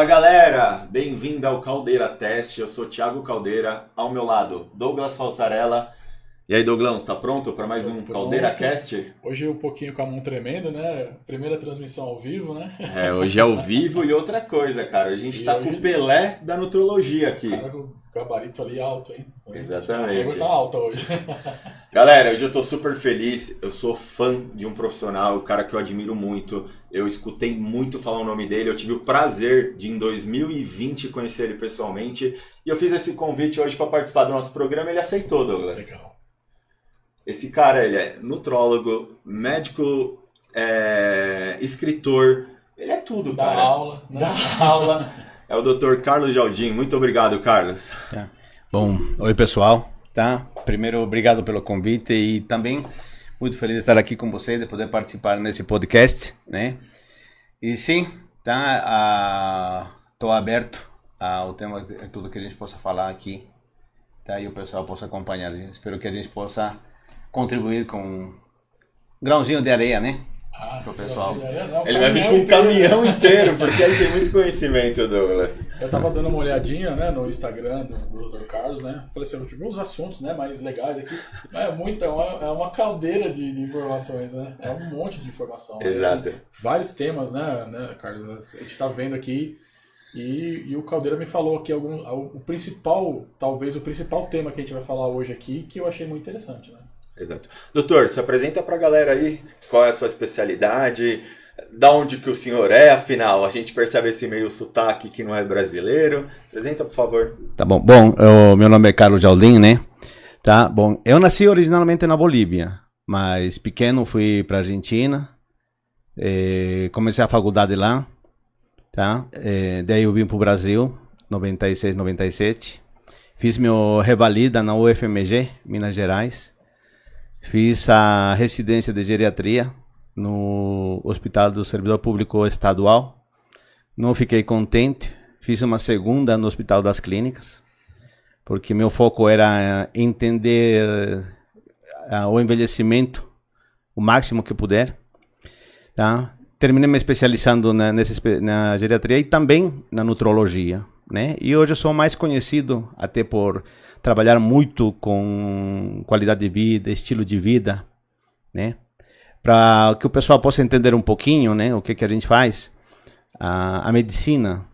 Fala galera, bem-vindo ao Caldeira Teste. Eu sou Thiago Caldeira, ao meu lado Douglas Falsarella. E aí, Douglão, está pronto para mais um Pronto. Caldeira Cast? Hoje um pouquinho com a mão tremendo, né? Primeira transmissão ao vivo, né? É, hoje é ao vivo e outra coisa, cara. A gente E está hoje- com o Pelé da nutrologia aqui. Cara gabarito ali alto, hein? Exatamente. A régua tá alta hoje. Galera, hoje eu tô super feliz. Eu sou fã de um profissional, um cara que eu admiro muito. Eu escutei muito falar o nome dele. Eu tive o prazer de, em 2020, conhecer ele pessoalmente. E eu fiz esse convite hoje para participar do nosso programa e ele aceitou, Douglas. Legal. Esse cara, ele é nutrólogo, médico, é, escritor. Ele é tudo, Dá cara. aula, né? Dá aula. É o Dr. Carlos Jardim. Muito obrigado, Carlos. Bom, oi pessoal, tá? Primeiro, obrigado pelo convite e também muito feliz de estar aqui com você, de poder participar nesse podcast, né? E sim, tá? Tô aberto ao tema, tudo que a gente possa falar aqui, tá? E o pessoal possa acompanhar. Espero que a gente possa contribuir com um grãozinho de areia, né? Ah, Pro pessoal. não, Ele vai vir com um caminhão inteiro, porque ele tem muito conhecimento, Douglas. Eu tava dando uma olhadinha, né, no Instagram do, do Dr. Carlos, né? Falei assim, eu tive uns assuntos, né, mais legais aqui. É muito, é uma, é uma caldeira de, de informações, né? É um monte de informação. né? Exato. Assim, vários temas, né, né, Carlos? A gente tá vendo aqui e, e o Caldeira me falou aqui algum, o principal, talvez o principal tema que a gente vai falar hoje aqui, que eu achei muito interessante, né? Exato. Doutor, se apresenta pra galera aí qual é a sua especialidade, da onde que o senhor é, afinal, a gente percebe esse meio sotaque que não é brasileiro. Apresenta, por favor. Tá bom. Bom, o meu nome é Carlos Jardim, né? Tá bom. Eu nasci originalmente na Bolívia, mas pequeno fui para Argentina, eh, comecei a faculdade lá, tá? Eh, daí eu vim pro Brasil, 96, 97. Fiz meu revalida na UFMG, Minas Gerais. Fiz a residência de geriatria no Hospital do Servidor Público Estadual. Não fiquei contente. Fiz uma segunda no Hospital das Clínicas, porque meu foco era eh, entender ah, o envelhecimento o máximo que puder. Tá? Terminei me especializando na, nessa, na geriatria e também na nutrologia. Né? E hoje eu sou mais conhecido até por trabalhar muito com qualidade de vida, estilo de vida, né? Para que o pessoal possa entender um pouquinho, né, o que que a gente faz. A, a medicina,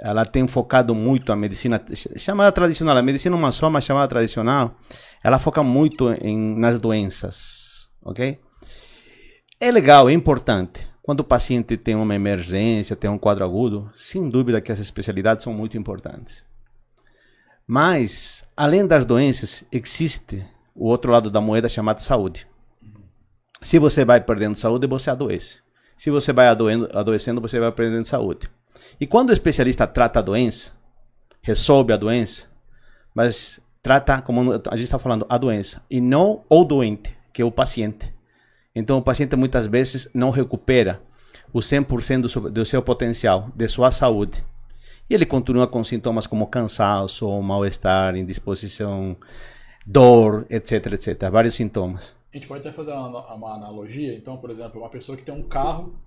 ela tem focado muito a medicina ch- chamada tradicional, a medicina uma só, mas chamada tradicional, ela foca muito em nas doenças, ok? É legal, é importante. Quando o paciente tem uma emergência, tem um quadro agudo, sem dúvida que as especialidades são muito importantes. Mas, além das doenças, existe o outro lado da moeda chamado saúde. Se você vai perdendo saúde, você adoece. Se você vai adoendo, adoecendo, você vai perdendo saúde. E quando o especialista trata a doença, resolve a doença, mas trata, como a gente está falando, a doença, e não o doente, que é o paciente. Então, o paciente muitas vezes não recupera o 100% do seu, potencial, de sua saúde. E ele continua com sintomas como cansaço, mal-estar, indisposição, dor, etc, etc. Vários sintomas. A gente pode até fazer uma, uma analogia. Então, por exemplo, uma pessoa que tem um carro,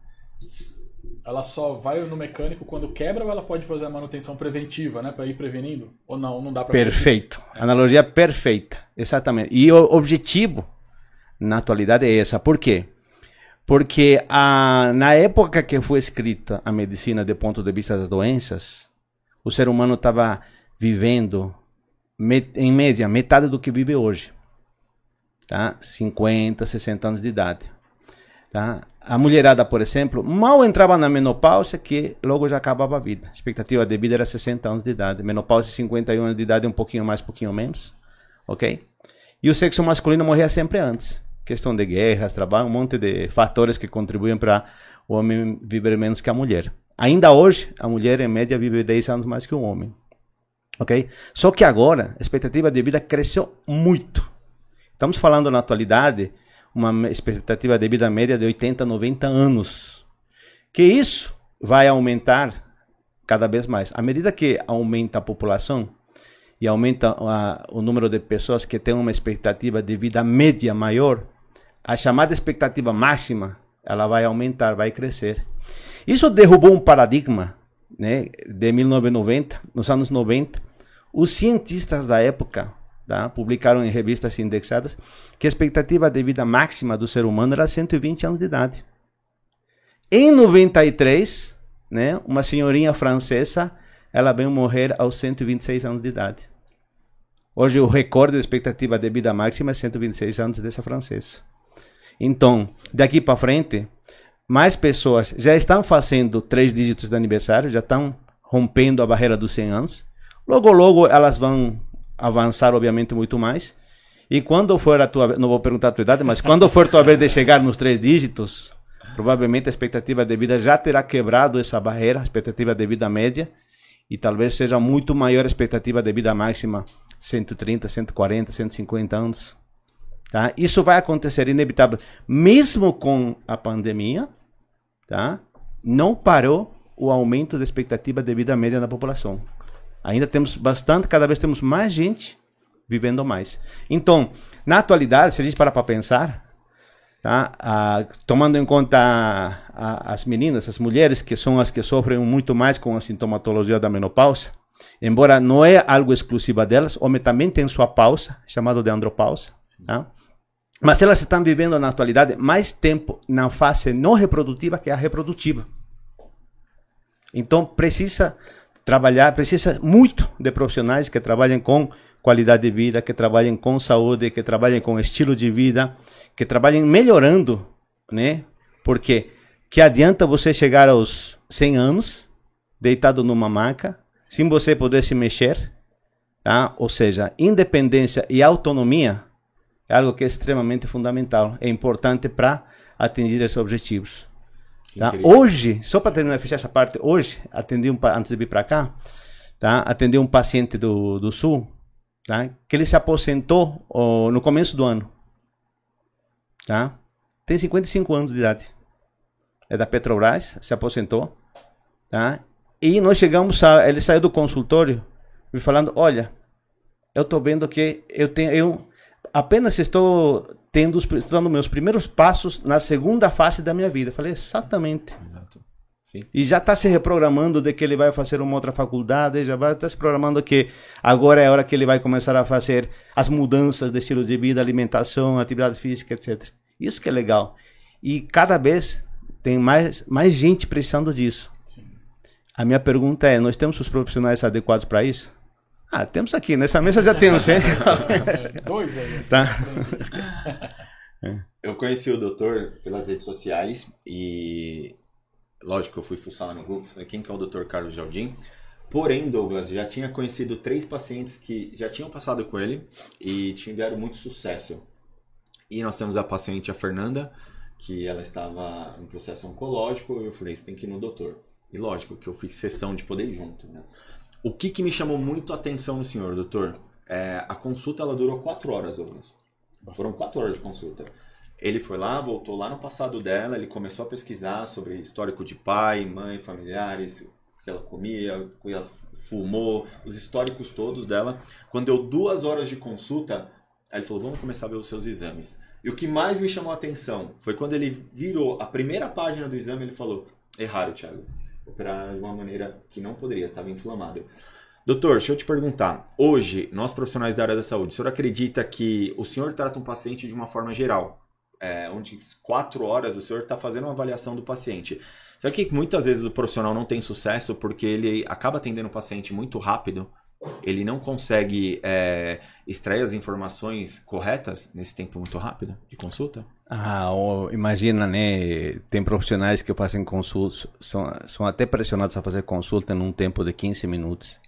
ela só vai no mecânico quando quebra ou ela pode fazer a manutenção preventiva, né? Pra ir prevenindo? Ou não? Não dá pra Perfeito. Analogia perfeita. Exatamente. E o objetivo, na atualidade, é essa. Por quê? Porque a, na época que foi escrita a medicina do ponto de vista das doenças, o ser humano estava vivendo, em média, metade do que vive hoje. Tá? 50, 60 anos de idade. Tá? A mulherada, por exemplo, mal entrava na menopausa que logo já acabava a vida. A expectativa de vida era 60 anos de idade. Menopausa 51 anos de idade, um pouquinho mais, um pouquinho menos. Ok? E o sexo masculino morria sempre antes. Questão de guerras, trabalho, um monte de fatores que contribuem para o homem viver menos que a mulher. Ainda hoje, a mulher, em média, vive 10 anos mais que o homem. Ok? Só que agora, a expectativa de vida cresceu muito. Estamos falando na atualidade uma expectativa de vida média de 80, 90 anos. Que isso vai aumentar cada vez mais. À medida que aumenta a população e aumenta a, o número de pessoas que têm uma expectativa de vida média maior, a chamada expectativa máxima ela vai aumentar, vai crescer. Isso derrubou um paradigma né, de 1990, nos anos 90, os cientistas da época tá, publicaram em revistas indexadas que a expectativa de vida máxima do ser humano era 120 anos de idade. Em 93, né, uma senhorinha francesa, ela veio morrer aos 126 anos de idade. Hoje o recorde de expectativa de vida máxima é 126 anos dessa francesa. Então, daqui para frente, mais pessoas já estão fazendo três dígitos de aniversário, já estão rompendo a barreira dos 100 anos. Logo, logo elas vão avançar, obviamente, muito mais. E quando for a tua não vou perguntar a tua idade, mas quando for a tua vez de chegar nos três dígitos, provavelmente a expectativa de vida já terá quebrado essa barreira, a expectativa de vida média, e talvez seja muito maior a expectativa de vida máxima, 130, 140, 150 anos. Tá? Isso vai acontecer inevitável, mesmo com a pandemia, tá? não parou o aumento da expectativa de vida média na população. Ainda temos bastante, cada vez temos mais gente vivendo mais. Então, na atualidade, se a gente parar para pensar, tá? Ah, tomando em conta a, a, as meninas, as mulheres, que são as que sofrem muito mais com a sintomatologia da menopausa, embora não é algo exclusivo delas, homem também tem sua pausa, chamado de andropausa. Tá? Mas elas estão vivendo na atualidade mais tempo na fase não reprodutiva que a reprodutiva. Então precisa trabalhar, precisa muito de profissionais que trabalhem com qualidade de vida, que trabalhem com saúde, que trabalhem com estilo de vida, que trabalhem melhorando, né? Porque que adianta você chegar aos 100 anos deitado numa maca, sem você poder se mexer, tá? Ou seja, independência e autonomia é algo que é extremamente fundamental, é importante para atingir esses objetivos. Tá? Hoje, só para terminar, fechar essa parte, hoje, atendi um, antes de vir para cá, tá? atendi um paciente do, do Sul, tá? que ele se aposentou oh, no começo do ano. Tá? Tem 55 anos de idade. É da Petrobras, se aposentou. Tá? E nós chegamos a. Ele saiu do consultório me falando: Olha, eu estou vendo que eu tenho. Eu, apenas estou tendo os, dando meus primeiros passos na segunda fase da minha vida. Falei, exatamente. Exato. Sim. E já está se reprogramando de que ele vai fazer uma outra faculdade, já vai estar tá se programando que agora é a hora que ele vai começar a fazer as mudanças de estilo de vida, alimentação, atividade física, etc. Isso que é legal. E cada vez tem mais, mais gente precisando disso. Sim. A minha pergunta é: nós temos os profissionais adequados para isso? Ah, temos aqui, nessa mesa já temos, hein? Dois aí. Tá. Eu conheci o doutor pelas redes sociais e, lógico, eu fui fuçar lá no grupo, falei, quem que é o doutor Carlos Jardim? Porém, Douglas, já tinha conhecido três pacientes que já tinham passado com ele e tiveram muito sucesso. E nós temos a paciente, a Fernanda, que ela estava em processo oncológico, e eu falei, você tem que ir no doutor. E lógico que eu fiz sessão de poder ir junto, né? O que, que me chamou muito a atenção no senhor, doutor? É, a consulta ela durou quatro horas, Douglas. Foram quatro horas de consulta. Ele foi lá, voltou lá no passado dela, ele começou a pesquisar sobre histórico de pai, mãe, familiares, o que ela comia, o que ela fumou, os históricos todos dela. Quando deu duas horas de consulta, ele falou: vamos começar a ver os seus exames. E o que mais me chamou a atenção foi quando ele virou a primeira página do exame, ele falou: erraram, Thiago operar de uma maneira que não poderia, estava inflamado. Doutor, deixa eu te perguntar. Hoje, nós profissionais da área da saúde, o senhor acredita que o senhor trata um paciente de uma forma geral? É, onde quatro horas o senhor está fazendo uma avaliação do paciente. Sabe que muitas vezes o profissional não tem sucesso porque ele acaba atendendo o paciente muito rápido, ele não consegue é, extrair as informações corretas nesse tempo muito rápido de consulta? Ah, imagina, né? Tem profissionais que fazem consultas, são, são até pressionados a fazer consulta num tempo de 15 minutos.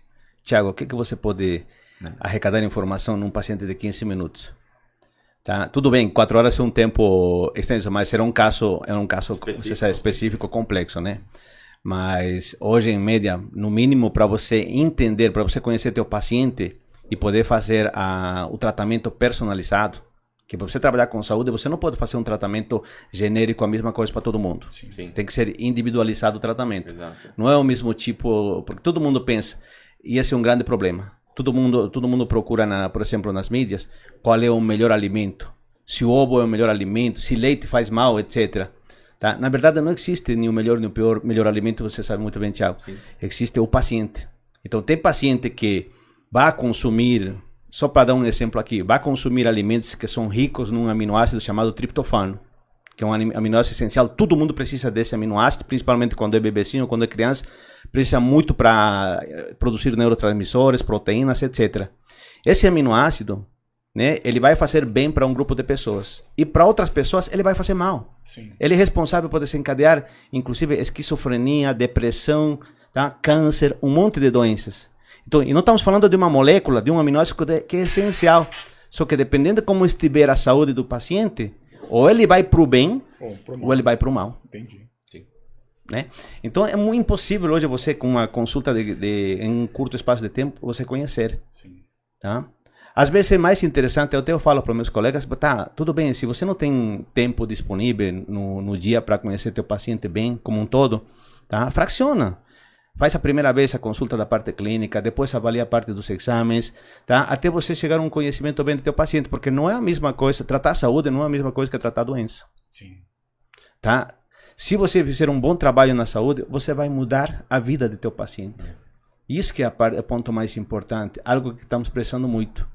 Tiago, o que, que você pode Não. arrecadar informação num paciente de 15 minutos? Tá? Tudo bem, 4 horas é um tempo extenso, mas será um caso, é um caso específico, sabe, específico complexo, né? Mas hoje, em média, no mínimo, para você entender, para você conhecer teu paciente e poder fazer a, o tratamento personalizado, que para você trabalhar com saúde, você não pode fazer um tratamento genérico, a mesma coisa para todo mundo. Sim, sim. Tem que ser individualizado o tratamento. Exato. Não é o mesmo tipo, porque todo mundo pensa, e esse é um grande problema. Todo mundo, todo mundo procura, na, por exemplo, nas mídias, qual é o melhor alimento. Se o ovo é o melhor alimento, se leite faz mal, etc. Tá? Na verdade, não existe nem o melhor nem o pior melhor alimento, você sabe muito bem, Thiago. Sim. Existe o paciente. Então, tem paciente que vai consumir, só para dar um exemplo aqui, vai consumir alimentos que são ricos num aminoácido chamado triptofano, que é um ami- aminoácido essencial. Todo mundo precisa desse aminoácido, principalmente quando é bebecinho, quando é criança. Precisa muito para produzir neurotransmissores, proteínas, etc. Esse aminoácido, né, ele vai fazer bem para um grupo de pessoas. E para outras pessoas, ele vai fazer mal. Sim. Ele é responsável por desencadear, inclusive, esquizofrenia, depressão, tá? câncer, um monte de doenças. Então, e não estamos falando de uma molécula, de um aminoácido que é- é essencial. Só que dependendo de como estiver a saúde do paciente, ou ele vai para o bem, pro ou ele vai para o mal. Entendi. Né? Então é muito impossível hoje você, com uma consulta de, de- em um curto espaço de tempo, você conhecer. Sim. Tá? Às vezes é mais interessante, eu até falo para meus colegas, tá, tudo bem, se você não tem tempo disponível no, no dia para conhecer teu paciente bem, como um todo, tá? fraciona. Faz a primeira vez a consulta da parte clínica, depois avalia a parte dos exames, tá? até você chegar a um conhecimento bem do teu paciente, porque não é a mesma coisa, tratar a saúde não é a mesma coisa que tratar a doença. Sim. Tá? Se você fizer um bom trabalho na saúde, você vai mudar a vida do teu paciente. Isso que é é o ponto mais importante, algo que estamos precisando muito,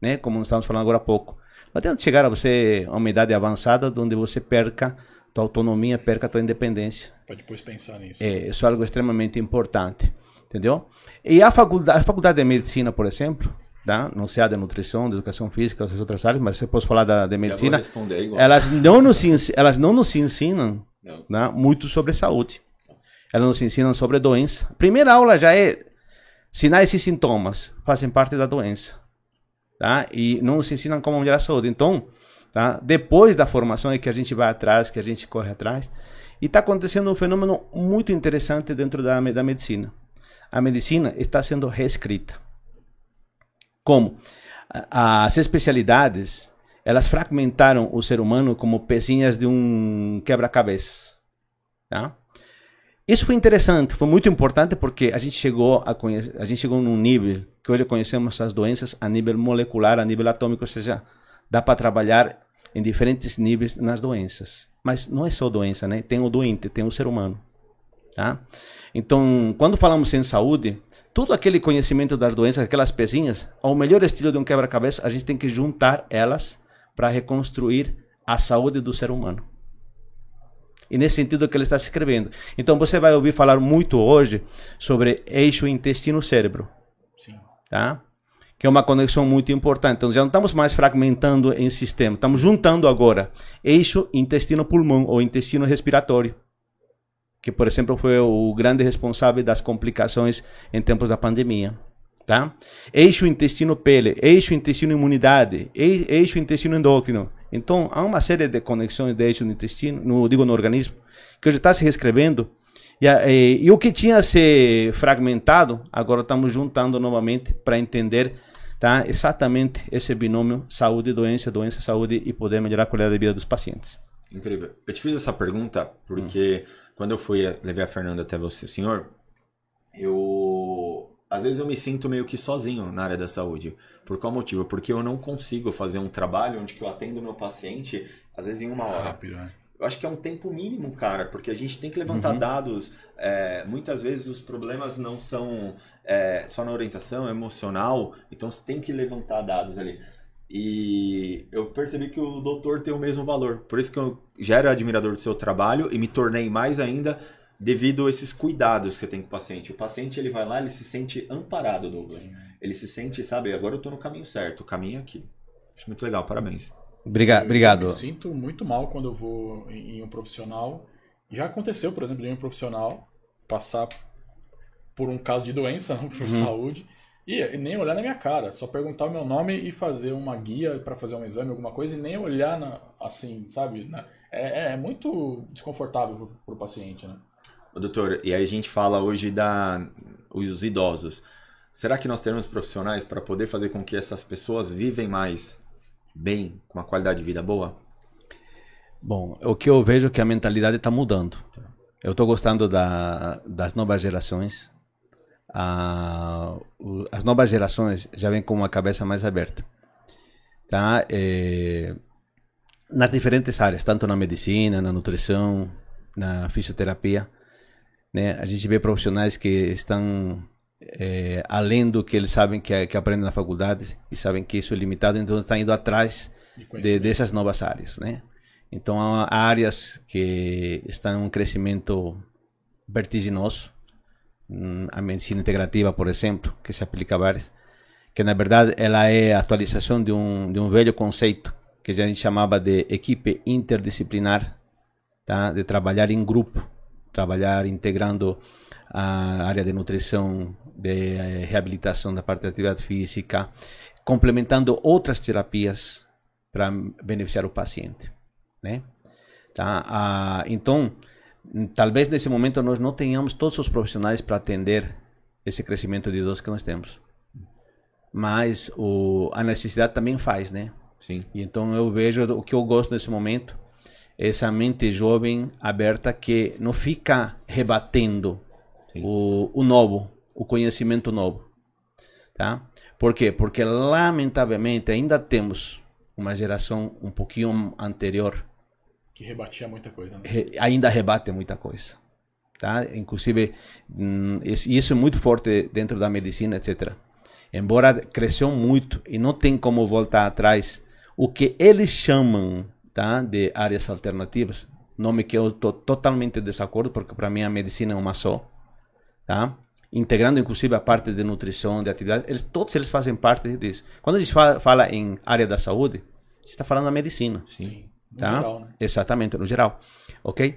né? Como nós estamos falando agora há pouco. Não adianta chegar a você a uma idade avançada onde você perca tua autonomia, perca tua independência. Pra depois pensar nisso. É, isso é algo extremamente importante, entendeu? E a faculdade, a faculdade de medicina, por exemplo, tá? não sei a de nutrição, de educação física, essas outras áreas, mas você pode falar da de medicina, responder igual. elas não nos, elas não nos ensinam Não. né, muito sobre saúde. Elas nos ensinam sobre doença. Primeira aula já é sinais e sintomas, fazem parte da doença. Tá? E não nos ensinam como melhorar a saúde. Então, tá? depois da formação é que a gente vai atrás, que a gente corre atrás. E está acontecendo um fenômeno muito interessante dentro da, da medicina. A medicina está sendo reescrita. Como? As especialidades, elas fragmentaram o ser humano como pecinhas de um quebra-cabeça. Tá? Isso foi interessante, foi muito importante porque a gente chegou a conhecer, a gente chegou num nível que hoje conhecemos as doenças a nível molecular, a nível atômico, ou seja, dá para trabalhar em diferentes níveis nas doenças. Mas não é só doença, né? Tem o doente, tem o ser humano, tá? Então, quando falamos em saúde, todo aquele conhecimento das doenças, aquelas pezinhas, ao melhor estilo de um quebra-cabeça, a gente tem que juntar elas para reconstruir a saúde do ser humano. E nesse sentido que ele está se escrevendo. Então você vai ouvir falar muito hoje sobre eixo intestino-cérebro, Sim. tá? Que é uma conexão muito importante. Então já não estamos mais fragmentando em sistema, estamos juntando agora eixo intestino-pulmão ou intestino respiratório, que por exemplo foi o grande responsável das complicações em tempos da pandemia. Tá? Eixo intestino-pele, eixo intestino-imunidade, eix- eixo intestino-endócrino. Então, há uma série de conexões de eixo no intestino, no, digo no organismo, que hoje está se reescrevendo. E, e- e o que tinha se fragmentado, agora estamos juntando novamente para entender tá, exatamente esse binômio saúde-doença, doença-saúde e poder melhorar a qualidade de vida dos pacientes. Incrível. Eu te fiz essa pergunta porque quando eu fui levar a Fernanda até você, senhor, eu às vezes eu me sinto meio que sozinho na área da saúde. Por qual motivo? Porque eu não consigo fazer um trabalho onde eu atendo o meu paciente às vezes em uma hora. Rápido, né? Eu acho que é um tempo mínimo, cara, porque a gente tem que levantar Uhum. dados. é, muitas vezes os problemas não são é, só na orientação, é emocional, então você tem que levantar dados ali. E eu percebi que o doutor tem o mesmo valor. Por isso que eu já era admirador do seu trabalho e me tornei mais ainda devido a esses cuidados que você tem com o paciente. O paciente ele vai lá, ele se sente amparado, Douglas. Ele se sente, sabe, agora eu tô no caminho certo, o caminho é aqui. Acho muito legal, parabéns. Obriga- Eu obrigado. me sinto muito mal quando eu vou em, em um profissional. Já aconteceu, por exemplo, de um profissional passar por um caso de doença, não por Uhum. saúde, e, e nem olhar na minha cara, só perguntar o meu nome e fazer uma guia para fazer um exame, alguma coisa, e nem olhar na- assim, sabe? Na- é, é muito desconfortável pro, pro paciente, né? Doutor, e aí a gente fala hoje da os idosos. Será que nós teremos profissionais para poder fazer com que essas pessoas vivem mais bem, com uma qualidade de vida boa? Bom, o que eu vejo é que a mentalidade está mudando. Eu estou gostando da, das novas gerações. Ah, o- as novas gerações já vêm com uma cabeça mais aberta. Tá? Eh, nas diferentes áreas, tanto na medicina, na nutrição, na fisioterapia. Né? A gente vê profissionais que estão é, além do que eles sabem que, que aprendem na faculdade e sabem que isso é limitado, então estão indo atrás de de, dessas novas áreas, né? Então há áreas que estão em um crescimento vertiginoso, hum, a medicina integrativa, por exemplo, que se aplica a várias, que na verdade ela é a atualização de um, de um velho conceito que a gente chamava de equipe interdisciplinar, tá? de trabalhar em grupo, trabalhar integrando a área de nutrição, de eh, reabilitação da parte da atividade física, complementando outras terapias para beneficiar o paciente, né? Tá? Ah, então, talvez nesse momento nós não tenhamos todos os profissionais para atender esse crescimento de idosos que nós temos mas o, a necessidade também faz, né? Sim. E então eu vejo o que eu gosto nesse momento, essa mente jovem aberta que não fica rebatendo o, o novo, o conhecimento novo, tá? Por quê? Porque lamentavelmente ainda temos uma geração um pouquinho anterior que rebatia muita coisa, né? re, ainda rebate muita coisa, tá? Inclusive hum, isso é muito forte dentro da medicina, etc embora cresceu muito e não tem como voltar atrás, o que eles chamam tá, de áreas alternativas, nome que eu estou totalmente desacordo, porque para mim a medicina é uma só, tá? integrando inclusive a parte de nutrição, de atividade, eles, todos eles fazem parte disso. Quando a gente fala, fala em área da saúde, a gente está falando da medicina. Sim. No tá? geral, né? Exatamente, no geral. Ok?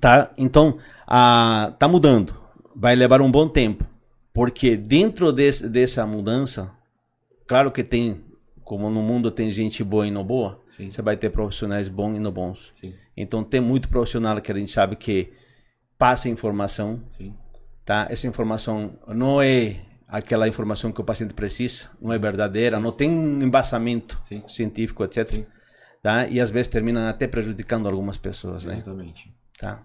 Tá? Então, a, tá mudando. Vai levar um bom tempo. Porque dentro desse, dessa mudança, claro que tem, como no mundo tem gente boa e não boa, Sim. você vai ter profissionais bons e não bons. Sim. Então tem muito profissional que a gente sabe que passa informação, Sim. tá? Essa informação não é aquela informação que o paciente precisa, não é verdadeira, não tem um embasamento científico, etc. Tá? E às vezes termina até prejudicando algumas pessoas, né? Exatamente. Tá?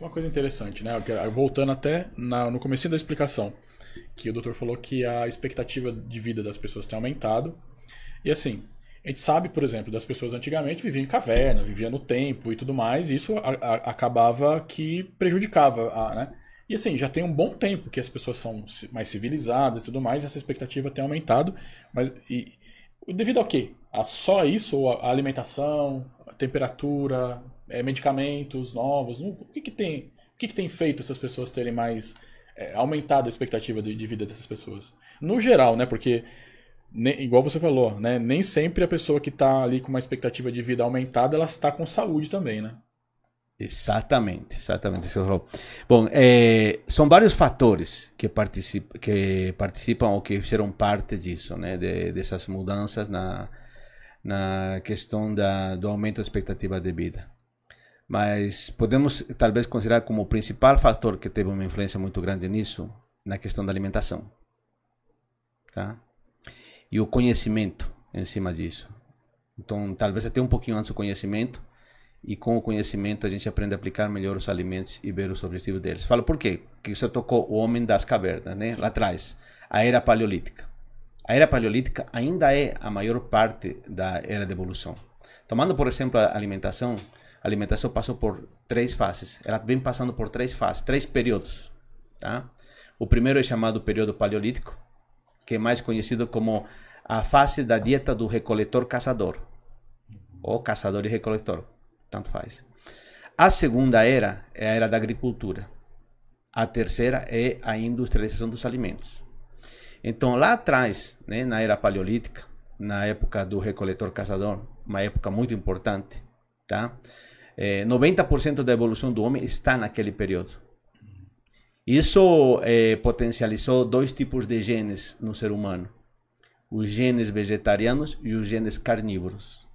Uma coisa interessante, né? Voltando até na, no começo da explicação que o doutor falou que a expectativa de vida das pessoas tem aumentado. E assim, a gente sabe, por exemplo, das pessoas antigamente viviam em caverna, viviam no tempo e tudo mais, e isso a, a, acabava que prejudicava, a, né? E assim, já tem um bom tempo que as pessoas são mais civilizadas e tudo mais, e essa expectativa tem aumentado, mas e, devido ao quê? A só isso, ou a alimentação, a temperatura, é, medicamentos novos, o que, que tem? O que, que tem feito essas pessoas terem mais é, aumentado a expectativa de, de, vida dessas pessoas. No geral, né? Porque, ne, igual você falou, né? Nem sempre a pessoa que está ali com uma expectativa de vida aumentada, ela está com saúde também, né? Exatamente, exatamente. Bom, é, são vários fatores que, particip, que participam ou que fizeram parte disso, né? De, dessas mudanças na, na questão da, do aumento da expectativa de vida mas podemos talvez considerar como o principal fator que teve uma influência muito grande nisso na questão da alimentação, tá? E o conhecimento em cima disso. Então, talvez até um pouquinho antes do conhecimento e com o conhecimento a gente aprende a aplicar melhor os alimentos e ver os objetivos deles. Falo por quê? Que você tocou o homem das cavernas, né? Sim. Lá atrás, a era paleolítica. A era paleolítica ainda é a maior parte da era de evolução. Tomando, por exemplo, a alimentação, a alimentação passou por três fases. Ela vem passando por três fases, três períodos. Tá? O primeiro é chamado período paleolítico, que é mais conhecido como a fase da dieta do recoletor-caçador. Ou caçador e recoletor, tanto faz. A segunda era é a era da agricultura. A terceira é a industrialização dos alimentos. Então, lá atrás, né, na era paleolítica, na época do recoletor-caçador, uma época muito importante, tá? é, 90% da evolução do homem está naquele período. Isso é, potencializou dois tipos de genes no ser humano: os genes vegetarianos e os genes carnívoros,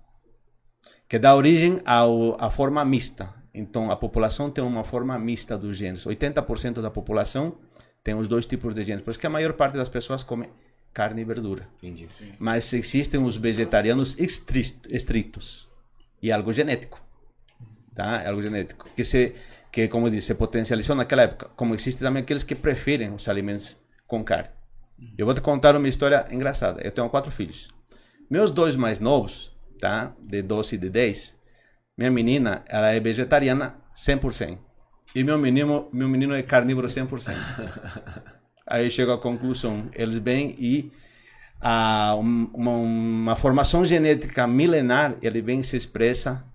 que dá origem ao, à forma mista. Então, a população tem uma forma mista dos genes. 80% da população tem os dois tipos de genes. Por isso que a maior parte das pessoas come carne e verdura. Entendi. Sim. Mas existem os vegetarianos estritos e algo genético tá? É algo genético. Que, se, que como eu disse, se potencializou naquela época. Como existe também aqueles que preferem os alimentos com carne. Eu vou te contar uma história engraçada. Eu tenho quatro filhos. Meus dois mais novos, tá? De 12 e de 10. Minha menina, ela é vegetariana 100%. E meu menino, meu menino é carnívoro 100%. Aí chego à conclusão, eles vêm e a, uma, uma, formação genética milenar, ele vem se expressa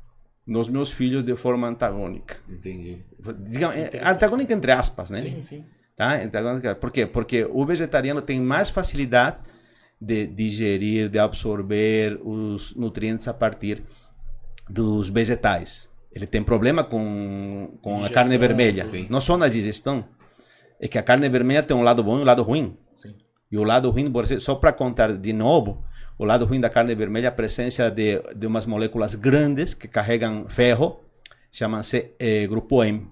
nos meus filhos de forma antagônica. Entendi. Digamos, é, antagônica entre aspas, né? Sim, sim. Tá? Antagônica. Por quê? Porque o vegetariano tem mais facilidade de digerir, de absorver os nutrientes a partir dos vegetais. Ele tem problema com, com digestão, a carne vermelha. Sim. Não só na digestão. É que a carne vermelha tem um lado bom e um lado ruim. Sim. E o lado ruim, só para contar de novo, o lado ruim da carne vermelha é a presença de, de umas moléculas grandes que carregam ferro, chamam-se eh, grupo M.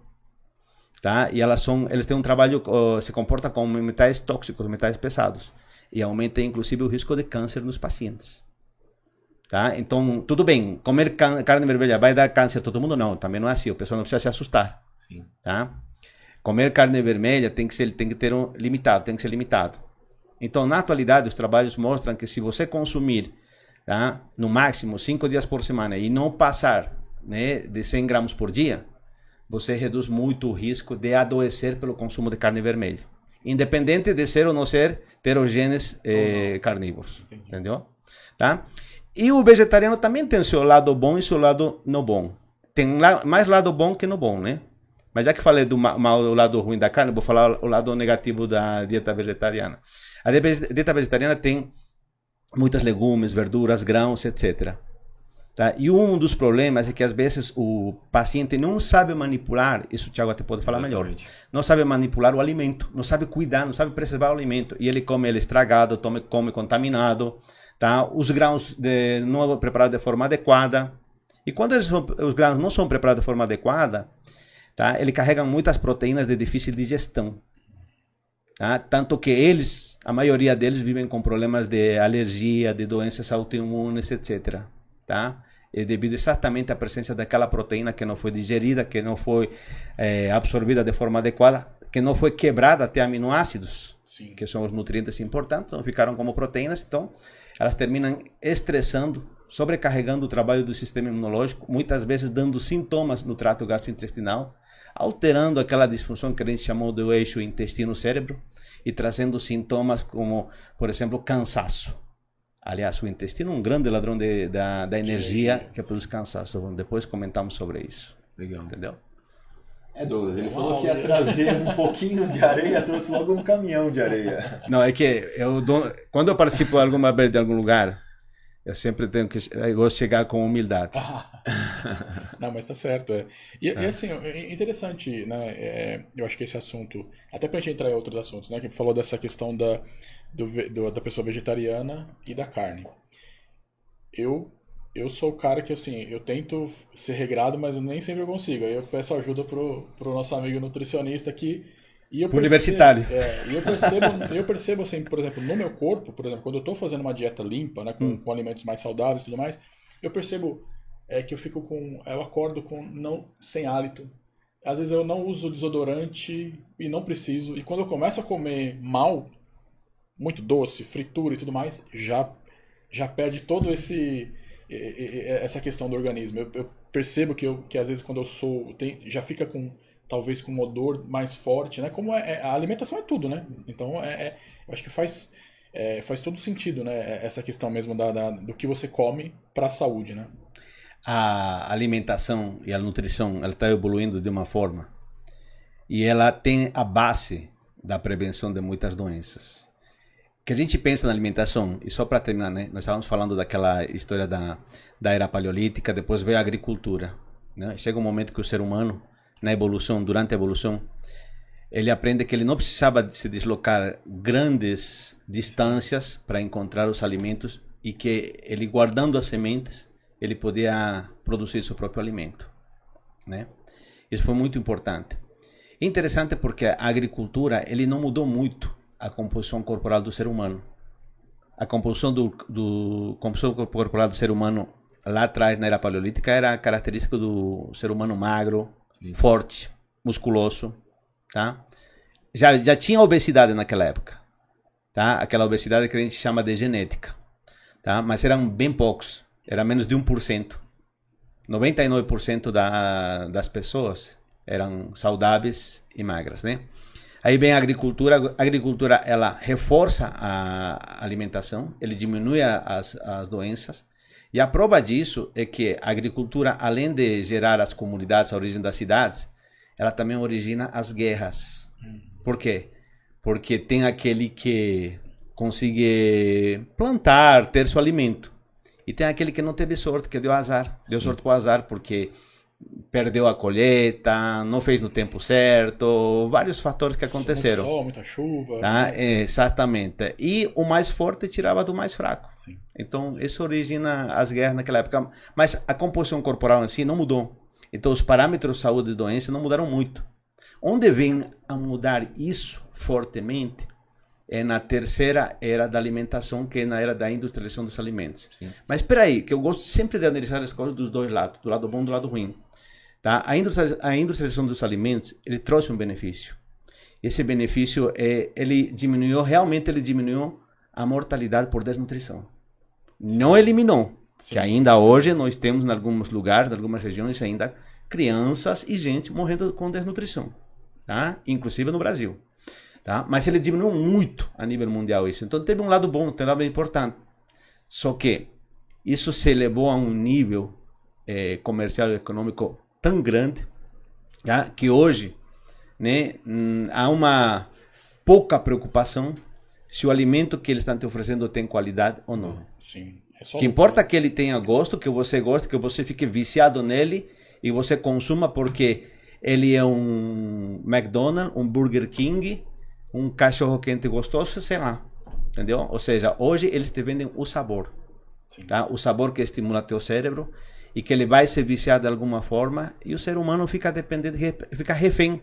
Tá? E elas são, eles têm um trabalho, uh, se comportam como metais tóxicos, metais pesados. E aumenta inclusive o risco de câncer nos pacientes. Tá? Então, tudo bem, comer carne vermelha vai dar câncer a todo mundo? Não, também não é assim, o pessoal não precisa se assustar. Sim. Tá? Comer carne vermelha tem que ser, tem que ter um limitado, tem que ser limitado. Então, na atualidade, os trabalhos mostram que se você consumir tá, no máximo 5 dias por semana e não passar né, de 100 gramas por dia, você reduz muito o risco de adoecer pelo consumo de carne vermelha. Independente de ser ou não ser ter os genes eh, carnívoros. Entendi. Entendeu? Tá? E o vegetariano também tem seu lado bom e seu lado não bom. Tem mais lado bom que no bom, né? Mas já que falei do mal, o lado ruim da carne, vou falar o lado negativo da dieta vegetariana. A dieta vegetariana tem muitos legumes, verduras, grãos, etc. Tá? E um dos problemas é que às vezes o paciente não sabe manipular, isso o Thiago até pode falar Exatamente. melhor, não sabe manipular o alimento, não sabe cuidar, não sabe preservar o alimento, e ele come ele estragado, come, come contaminado, tá? Os grãos de, não preparados de forma adequada. E quando eles, os grãos não são preparados de forma adequada, tá? Ele carrega muitas proteínas de difícil digestão. Tá? Tanto que eles, a maioria deles vivem com problemas de alergia, de doenças autoimunes, etc. Tá? É devido exatamente à presença daquela proteína que não foi digerida, que não foi é, absorvida de forma adequada, que não foi quebrada até aminoácidos, Sim. que são os nutrientes importantes, não ficaram como proteínas, então elas terminam estressando, sobrecarregando o trabalho do sistema imunológico, muitas vezes dando sintomas no trato gastrointestinal, alterando aquela disfunção que a gente chamou do eixo intestino-cérebro e trazendo sintomas como, por exemplo, cansaço. Aliás, o intestino é um grande ladrão de, da, da energia que produz cansaço. Depois comentamos sobre isso. Legal. Entendeu? É, Douglas, ele falou que ia trazer um pouquinho de areia, trouxe logo um caminhão de areia. Não, é que eu dou, quando eu participo de alguma vez de algum lugar, eu sempre tenho que eu chegar com humildade. Não, mas tá certo. É. E, é. e assim, é interessante, né? É, eu acho que esse assunto, até pra gente entrar em outros assuntos, né? Que falou dessa questão da, do, do, da pessoa vegetariana e da carne. Eu eu sou o cara que, assim, eu tento ser regrado, mas eu nem sempre consigo. Aí eu peço ajuda pro, pro nosso amigo nutricionista aqui. E eu percebo, Universitário. É, e eu percebo, eu percebo, assim, por exemplo, no meu corpo, por exemplo, quando eu tô fazendo uma dieta limpa, né, com, hum. com alimentos mais saudáveis e tudo mais, eu percebo é, que eu fico com. Eu acordo com não sem hálito. Às vezes eu não uso desodorante e não preciso. E quando eu começo a comer mal, muito doce, fritura e tudo mais, já, já perde todo esse essa questão do organismo. Eu, eu percebo que, eu, que às vezes quando eu sou, tem, já fica com talvez com um odor mais forte, né? Como é, é a alimentação é tudo, né? Então é, é acho que faz é, faz todo sentido, né? Essa questão mesmo da, da do que você come para a saúde, né? A alimentação e a nutrição ela está evoluindo de uma forma e ela tem a base da prevenção de muitas doenças que a gente pensa na alimentação, e só para terminar, né? Nós estávamos falando daquela história da, da era paleolítica, depois veio a agricultura. Né? Chega um momento que o ser humano, na evolução, durante a evolução, ele aprende que ele não precisava se deslocar grandes distâncias para encontrar os alimentos e que ele guardando as sementes, ele podia produzir seu próprio alimento, né? Isso foi muito importante. Interessante porque a agricultura ele não mudou muito a composição corporal do ser humano. A composição do, do composição corporal do ser humano lá atrás na era paleolítica era característica do ser humano magro, Forte, musculoso, tá? Já já tinha obesidade naquela época, tá? Aquela obesidade que a gente chama de genética, tá? Mas eram bem poucos, era menos de 1%. 99% da, das pessoas eram saudáveis e magras, né? Aí vem a agricultura. A agricultura ela reforça a alimentação, ele diminui as, as doenças. E a prova disso é que a agricultura, além de gerar as comunidades, a origem das cidades, ela também origina as guerras. Por quê? Porque tem aquele que consegue plantar, ter seu alimento. E tem aquele que não teve sorte, que deu azar. Deu Sim. sorte com azar, porque perdeu a colheita, não fez no tempo certo, vários fatores que aconteceram. Muito sol, muita chuva. Tá? Mas... Exatamente. E o mais forte tirava do mais fraco. Sim. Então, isso origina as guerras naquela época. Mas a composição corporal em si não mudou. Então, os parâmetros de saúde e doença não mudaram muito. Onde vem a mudar isso fortemente é na terceira era da alimentação, que é na era da industrialização dos alimentos. Sim. Mas espera aí, que eu gosto sempre de analisar as coisas dos dois lados, do lado bom e do lado ruim. Tá? A, industrialização dos alimentos, ele trouxe um benefício. Esse benefício, é, ele diminuiu, realmente ele diminuiu a mortalidade por desnutrição. Sim. Não eliminou, Sim. que ainda hoje nós temos em alguns lugares, em algumas regiões ainda, crianças e gente morrendo com desnutrição. Tá? Inclusive no Brasil. Tá? Mas ele diminuiu muito a nível mundial isso. Então teve um lado bom, tem um lado importante. Só que isso se elevou a um nível é, comercial e econômico tão grande tá? que hoje né, hum, há uma pouca preocupação se o alimento que eles estão te oferecendo tem qualidade ou não. Sim. É só que importa que ele tenha gosto, que você goste, que você fique viciado nele e você consuma porque ele é um McDonald's, um Burger King, um cachorro quente gostoso, sei lá. Entendeu? Ou seja, hoje eles te vendem o sabor. Sim. Tá? O sabor que estimula teu cérebro e que ele vai se viciar de alguma forma e o ser humano fica dependente, fica refém.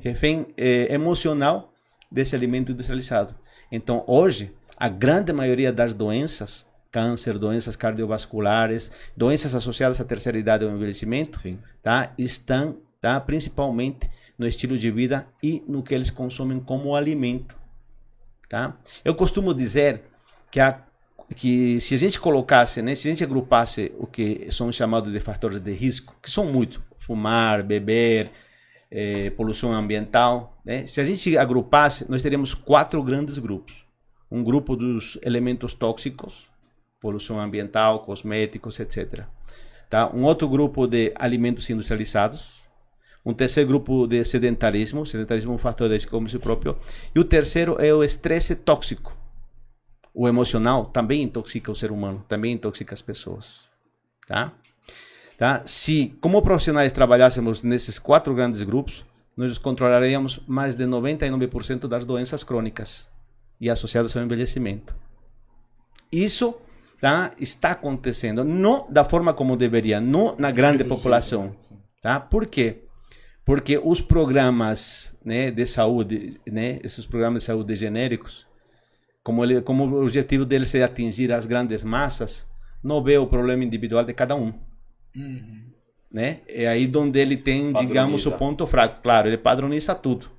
Refém é, emocional desse alimento industrializado. Então, hoje, a grande maioria das doenças, câncer, doenças cardiovasculares, doenças associadas à terceira idade ou envelhecimento, Sim. tá, estão tá, principalmente no estilo de vida e no que eles consomem como alimento. Tá? Eu costumo dizer que, a, que se a gente colocasse, né, se a gente agrupasse o que são chamados de fatores de risco, que são muitos, fumar, beber, eh, poluição ambiental, né? se a gente agrupasse, nós teríamos quatro grandes grupos. Um grupo dos elementos tóxicos, poluição ambiental, cosméticos, etc. Tá? Um outro grupo de alimentos industrializados, um terceiro grupo de sedentarismo, sedentarismo é um fator de como si próprio. E o terceiro é o estresse tóxico. O emocional também intoxica o ser humano, também intoxica as pessoas. Tá? Tá? Se, como profissionais, trabalhássemos nesses quatro grandes grupos, nós controlaríamos mais de 99% das doenças crônicas e associadas ao envelhecimento. Isso tá, está acontecendo, não da forma como deveria, não na grande população. Tá? Por quê? Porque os programas né, de saúde, né, esses programas de saúde genéricos, como, ele, como o objetivo deles é atingir as grandes massas, não vê o problema individual de cada um. Uhum. Né? É aí onde ele tem, padroniza. digamos, o ponto fraco. Claro, ele padroniza tudo.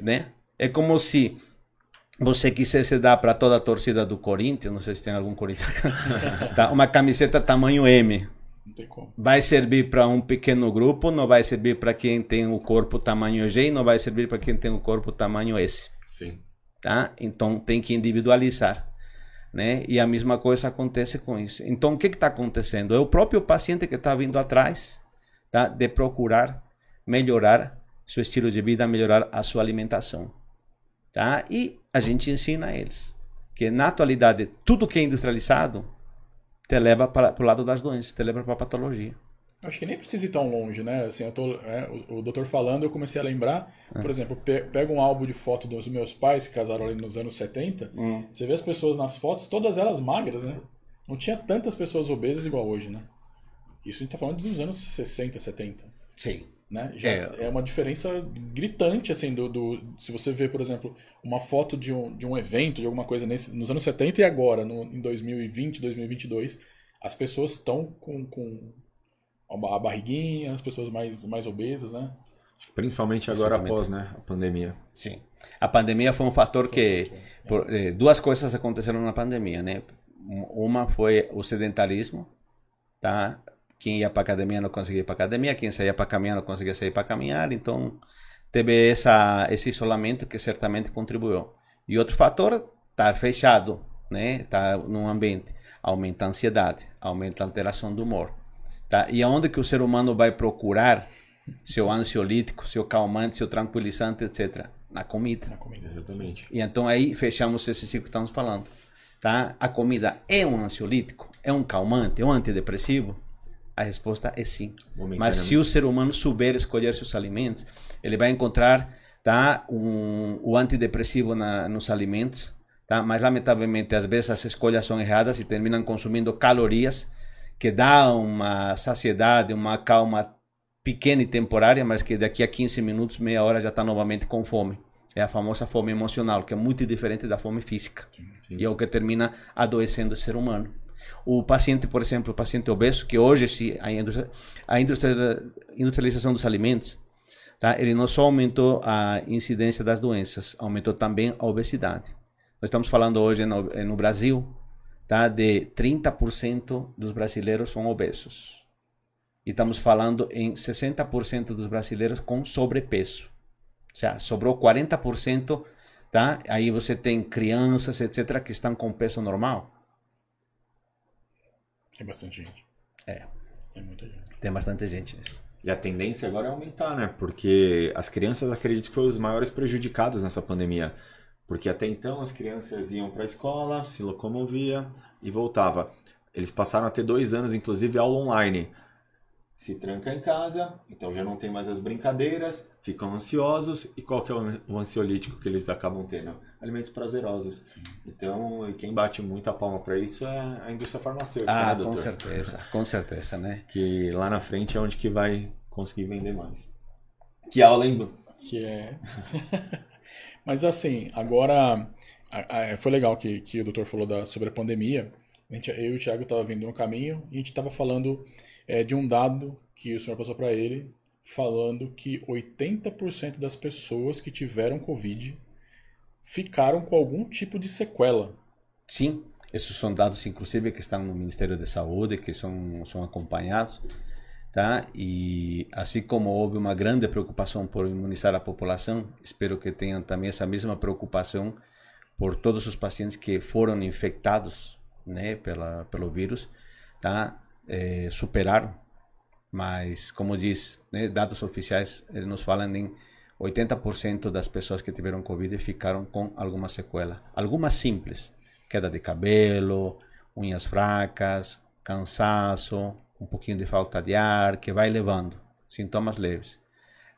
Né? É como se você quisesse dar para toda a torcida do Corinthians, não sei se tem algum Corinthians, tá? uma camiseta tamanho M. Vai servir para um pequeno grupo, não vai servir para quem tem o corpo tamanho G, não vai servir para quem tem o corpo tamanho S. Sim. Tá? Então tem que individualizar. Né? E a mesma coisa acontece com isso. Então o que está acontecendo? É o próprio paciente que está vindo atrás tá? de procurar melhorar seu estilo de vida, melhorar a sua alimentação. Tá? E a gente ensina a eles que na atualidade tudo que é industrializado te leva para o lado das doenças, te leva para a patologia. Acho que nem precisa ir tão longe, né? Assim, eu tô, é, o, o doutor falando, eu comecei a lembrar, é. por exemplo, pe, pega um álbum de foto dos meus pais que casaram ali nos anos 70, hum. você vê as pessoas nas fotos, todas elas magras, né? Não tinha tantas pessoas obesas igual hoje, né? Isso a gente tá falando dos anos 60, 70. Sim. Né? Já é. é uma diferença gritante, assim, do, do, se você vê, por exemplo, uma foto de um, de um evento, de alguma coisa nesse, nos anos 70 e agora, no, em 2020, 2022, as pessoas estão com, com a barriguinha, as pessoas mais, mais obesas, né? Principalmente agora após né, a pandemia. Sim. A pandemia foi um fator que... Por, eh, duas coisas aconteceram na pandemia, né? Uma foi o sedentarismo, tá? Quem ia para academia não conseguia ir para academia, quem saía para caminhar não conseguia sair para caminhar, então teve essa, esse isolamento que certamente contribuiu. E outro fator, estar fechado, né? Estar num ambiente, aumenta a ansiedade, aumenta a alteração do humor. Tá? E aonde que o ser humano vai procurar seu ansiolítico, seu calmante, seu tranquilizante, etc. Na comida. Na comida. Exatamente. E então aí fechamos esse ciclo que estamos falando. Tá? A comida é um ansiolítico? É um calmante? É um antidepressivo? A resposta é sim. Mas se o ser humano souber escolher seus alimentos, ele vai encontrar tá, um, o antidepressivo na, nos alimentos. Tá? Mas lamentavelmente, às vezes as escolhas são erradas e terminam consumindo calorias que dá uma saciedade, uma calma pequena e temporária, mas que daqui a 15 minutos, meia hora já está novamente com fome. É a famosa fome emocional, que é muito diferente da fome física. Sim, sim. E é o que termina adoecendo o ser humano. O paciente, por exemplo, o paciente obeso, que hoje se a, industrialização dos alimentos, tá? ele não só aumentou a incidência das doenças, aumentou também a obesidade. Nós estamos falando hoje no, no Brasil tá? de 30% dos brasileiros são obesos. E estamos falando em 60% dos brasileiros com sobrepeso. Ou seja, sobrou 40%, tá? Aí você tem crianças, etc., que estão com peso normal. Tem bastante gente. É. Tem muita gente. Tem bastante gente nisso. E a tendência agora é aumentar, né? Porque as crianças acredito que foram os maiores prejudicados nessa pandemia. Porque até então as crianças iam para a escola, se locomovia e voltava. Eles passaram a ter dois anos, inclusive, aula online. Se tranca em casa, então já não tem mais as brincadeiras, ficam ansiosos. E qual que é o ansiolítico que eles acabam tendo? Alimentos prazerosos. Então, quem bate muito a palma para isso é a indústria farmacêutica, ah, né, doutor? com certeza, com certeza, né? Que lá na frente é onde que vai conseguir vender mais. Que aula, hein? Que é... Mas assim, agora foi legal que, que o doutor falou da, sobre a pandemia. A gente, eu e o Thiago estava vindo no caminho e a gente estava falando é, de um dado que o senhor passou para ele, falando que 80% das pessoas que tiveram Covid ficaram com algum tipo de sequela. Sim, esses são dados, inclusive, que estão no Ministério da Saúde, que são, são acompanhados tá? E assim como houve uma grande preocupação por imunizar a população, espero que tenham também essa mesma preocupação por todos os pacientes que foram infectados, né, pela pelo vírus, tá? É, superaram, mas como diz, né, dados oficiais, eles nos falam em 80% das pessoas que tiveram Covid ficaram com alguma sequela. Algumas simples, queda de cabelo, unhas fracas, cansaço, um pouquinho de falta de ar, que vai levando, sintomas leves.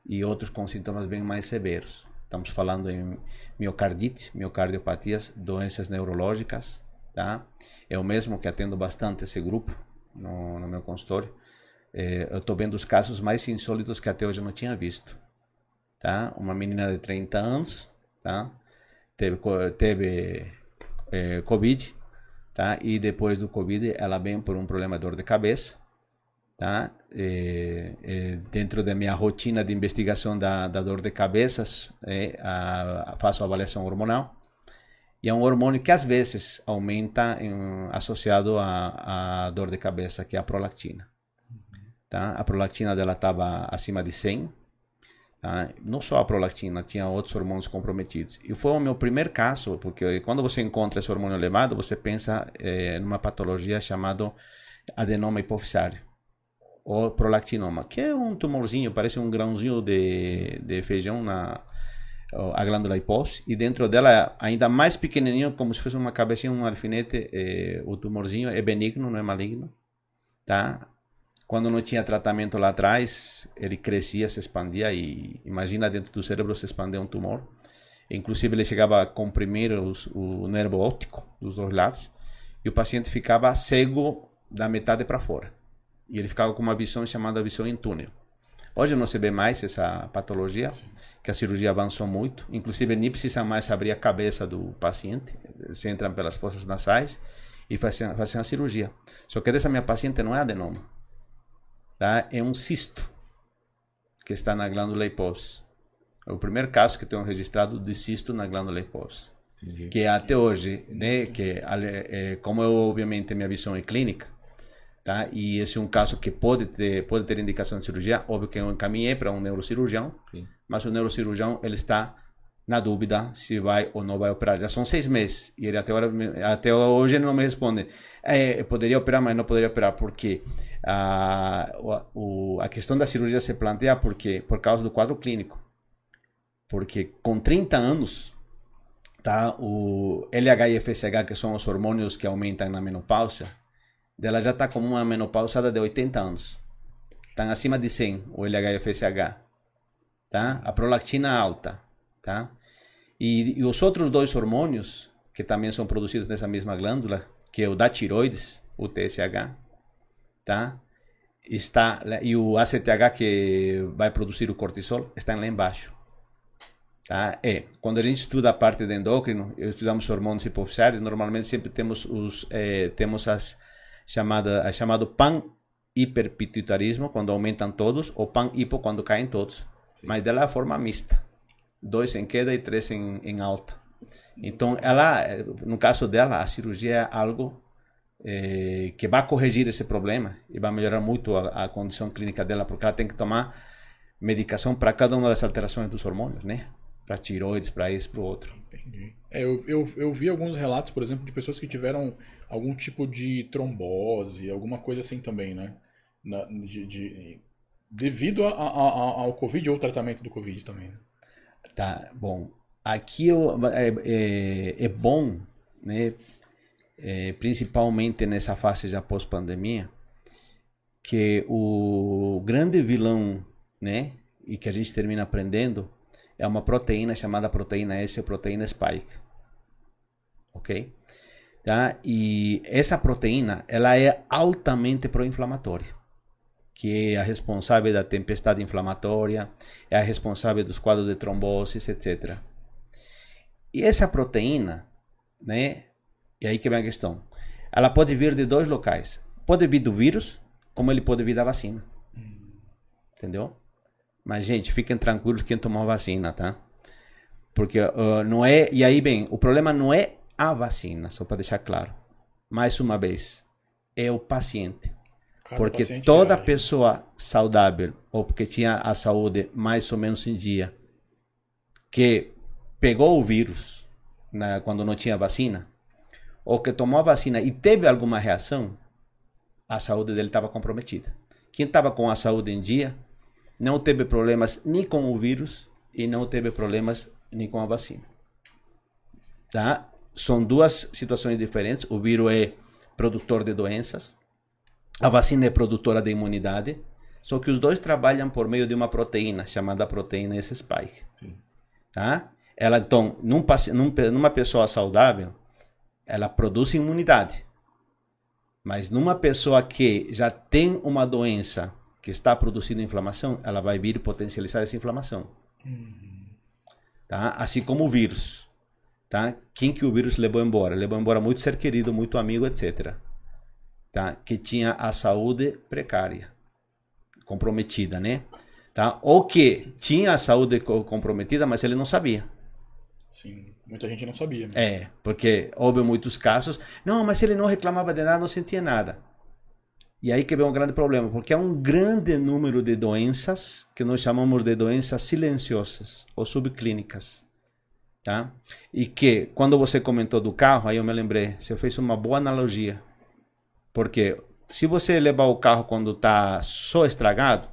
E outros com sintomas bem mais severos. Estamos falando em miocardite, miocardiopatias, doenças neurológicas, tá? É o mesmo que atendo bastante esse grupo no, no meu consultório. É, eu estou vendo os casos mais insólitos que até hoje eu não tinha visto, tá? Uma menina de 30 anos, tá? Teve, teve é, Covid, tá? E depois do Covid ela vem por um problema de dor de cabeça, tá? É, é, dentro da minha rotina de investigação da, da dor de cabeça, é, a, a, faço avaliação hormonal. E é um hormônio que às vezes aumenta em, associado à, dor de cabeça, que é a prolactina. Tá? A prolactina dela estava acima de 100. Tá? Não só a prolactina, tinha outros hormônios comprometidos. E foi o meu primeiro caso, porque quando você encontra esse hormônio elevado, você pensa é, numa patologia chamada adenoma hipofisário ou prolactinoma, que é um tumorzinho, parece um grãozinho de, de feijão na a glândula hipófise, e dentro dela, ainda mais pequenininho, como se fosse uma cabecinha, um alfinete, eh, o tumorzinho é benigno, não é maligno, tá? Quando não tinha tratamento lá atrás, ele crescia, se expandia e imagina dentro do cérebro se expandir um tumor. Inclusive ele chegava a comprimir os, o nervo óptico dos dois lados e o paciente ficava cego da metade para fora. E ele ficava com uma visão chamada visão em túnel. Hoje não se vê mais essa patologia, Sim. que a cirurgia avançou muito. Inclusive, nem precisa mais abrir a cabeça do paciente. Se entram pelas fossas nasais e fazem, fazem a cirurgia. Só que dessa minha paciente não é adenoma. Tá? É um cisto que está na glândula hipófise. É o primeiro caso que tenho registrado de cisto na glândula hipófise. Que até hoje, né, que é, como eu, obviamente minha visão é clínica, tá? E esse é um caso que pode ter, pode ter indicação de cirurgia. Óbvio que eu encaminhei para um neurocirurgião, Sim. mas o neurocirurgião ele está na dúvida se vai ou não vai operar. Já são seis meses e ele até, hora, até hoje ele não me responde. É, poderia operar, mas não poderia operar porque a, o, a questão da cirurgia se planteia porque por causa do quadro clínico. Porque com 30 anos, tá, o LH e FSH, que são os hormônios que aumentam na menopausa, dela já está como uma menopausada de 80 anos. Estão acima de 100, o LH e FSH. Tá? A prolactina alta. Tá? E, e, os outros dois hormônios, que também são produzidos nessa mesma glândula, que é o da tiroides, o TSH, tá? Está, e o ACTH, que vai produzir o cortisol, está lá embaixo. Tá? É, quando a gente estuda a parte de endócrino, estudamos hormônios hipoficiários, normalmente sempre temos os é, temos as chamada a chamado pan hiperpituitarismo quando aumentam todos ou pan hipo quando caem todos. Sim. Mas dela é forma mista dois em queda e três em, em alta. Então, ela, no caso dela, a cirurgia é algo é, que vai corrigir esse problema e vai melhorar muito a, a, condição clínica dela, porque ela tem que tomar medicação para cada uma das alterações dos hormônios, né? Para tiroides, para isso, para o outro. Entendi. É, eu, eu, eu vi alguns relatos, por exemplo, de pessoas que tiveram algum tipo de trombose, alguma coisa assim também, né? Na, de, de, devido a, a, ao Covid ou tratamento do Covid também. Né? Tá, bom. Aqui eu, é, é, é bom, né? É, principalmente nessa fase já pós-pandemia, que o grande vilão, né? E que a gente termina aprendendo é uma proteína chamada proteína S, proteína spike. Ok? Tá? E essa proteína, ela é altamente pró-inflamatória que é a responsável da tempestade inflamatória, é a responsável dos quadros de tromboses, etc. E essa proteína, né? E aí que vem a questão. Ela pode vir de dois locais. Pode vir do vírus, como ele pode vir da vacina. Entendeu? Mas, gente, fiquem tranquilos quem tomou a vacina, tá? Porque uh, não é. E aí, bem, o problema não é a vacina, só para deixar claro. Mais uma vez, é o paciente. Cada porque toda reage. pessoa saudável, ou porque tinha a saúde mais ou menos em dia, que pegou o vírus né, quando não tinha vacina, ou que tomou a vacina e teve alguma reação, a saúde dele estava comprometida. Quem estava com a saúde em dia não teve problemas nem com o vírus e não teve problemas nem com a vacina. Tá? São duas situações diferentes. O vírus é produtor de doenças, a vacina é produtora de imunidade, só que os dois trabalham por meio de uma proteína chamada proteína S-spike. Tá? Ela então, num, numa pessoa saudável, ela produz imunidade. Mas numa pessoa que já tem uma doença que está produzindo inflamação, ela vai vir potencializar essa inflamação. Uhum. Tá? Assim como o vírus. Tá? Quem que o vírus levou embora? Levou embora muito ser querido, muito amigo, etc tá? que tinha a saúde precária, comprometida, né? Tá? Ou que tinha a saúde comprometida, mas ele não sabia. Sim, muita gente não sabia. Né? É, porque houve muitos casos. Não, mas ele não reclamava de nada, não sentia nada. E aí que vem um grande problema, porque há um grande número de doenças que nós chamamos de doenças silenciosas ou subclínicas. Tá? E que, quando você comentou do carro, aí eu me lembrei, você fez uma boa analogia. Porque se você levar o carro quando está só estragado,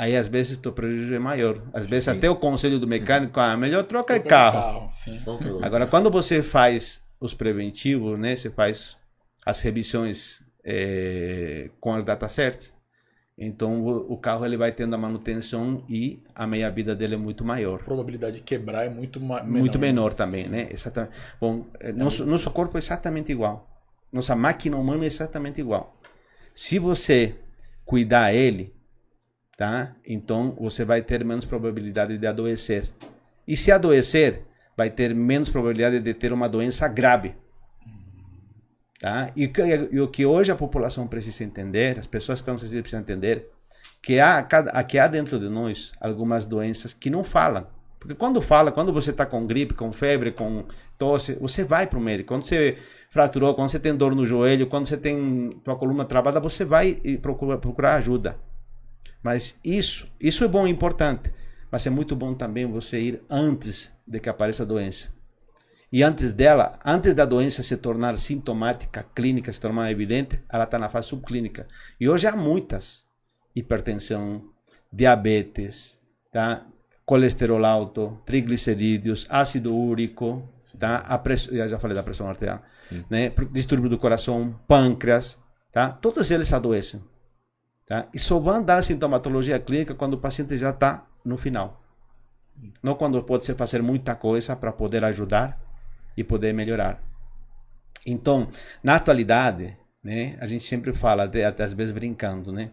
aí às vezes o prejuízo é maior. Às sim. vezes até o conselho do mecânico, ah, melhor troca de carro. carro Agora, quando você faz os preventivos, né, você faz as revisões é, com as datas certas, então o, o, carro ele vai tendo a manutenção e a meia vida dele é muito maior. A probabilidade de quebrar é muito menor. Muito menor também, Sim. né? Exatamente. Bom, é, nosso, nosso corpo é exatamente igual. Nossa máquina humana é exatamente igual. Se você cuidar ele, tá? Então você vai ter menos probabilidade de adoecer. E se adoecer, vai ter menos probabilidade de ter uma doença grave. Tá? E, e o que hoje a população precisa entender, as pessoas que estão precisam entender, que há, que há dentro de nós algumas doenças que não falam, Porque quando fala, quando você está com gripe, com febre, com tosse, você vai para o médico. Quando você fraturou, quando você tem dor no joelho, quando você tem tua coluna travada, você vai e procura, procurar ajuda. Mas isso, isso é bom e importante. Mas é muito bom também você ir antes de que apareça a doença. E antes dela, antes da doença se tornar sintomática, clínica, se tornar evidente, ela está na fase subclínica. E hoje há muitas: hipertensão, diabetes, tá? colesterol alto, triglicerídeos, ácido úrico, tá? A pressão, já falei da pressão arterial, né? distúrbio do coração, pâncreas, tá? Todos eles adoecem, tá? E só vão dar sintomatologia clínica quando o paciente já está no final. Não quando pode se fazer muita coisa para poder ajudar e poder melhorar. Então, na atualidade, né, a gente sempre fala, até, até às vezes brincando, né?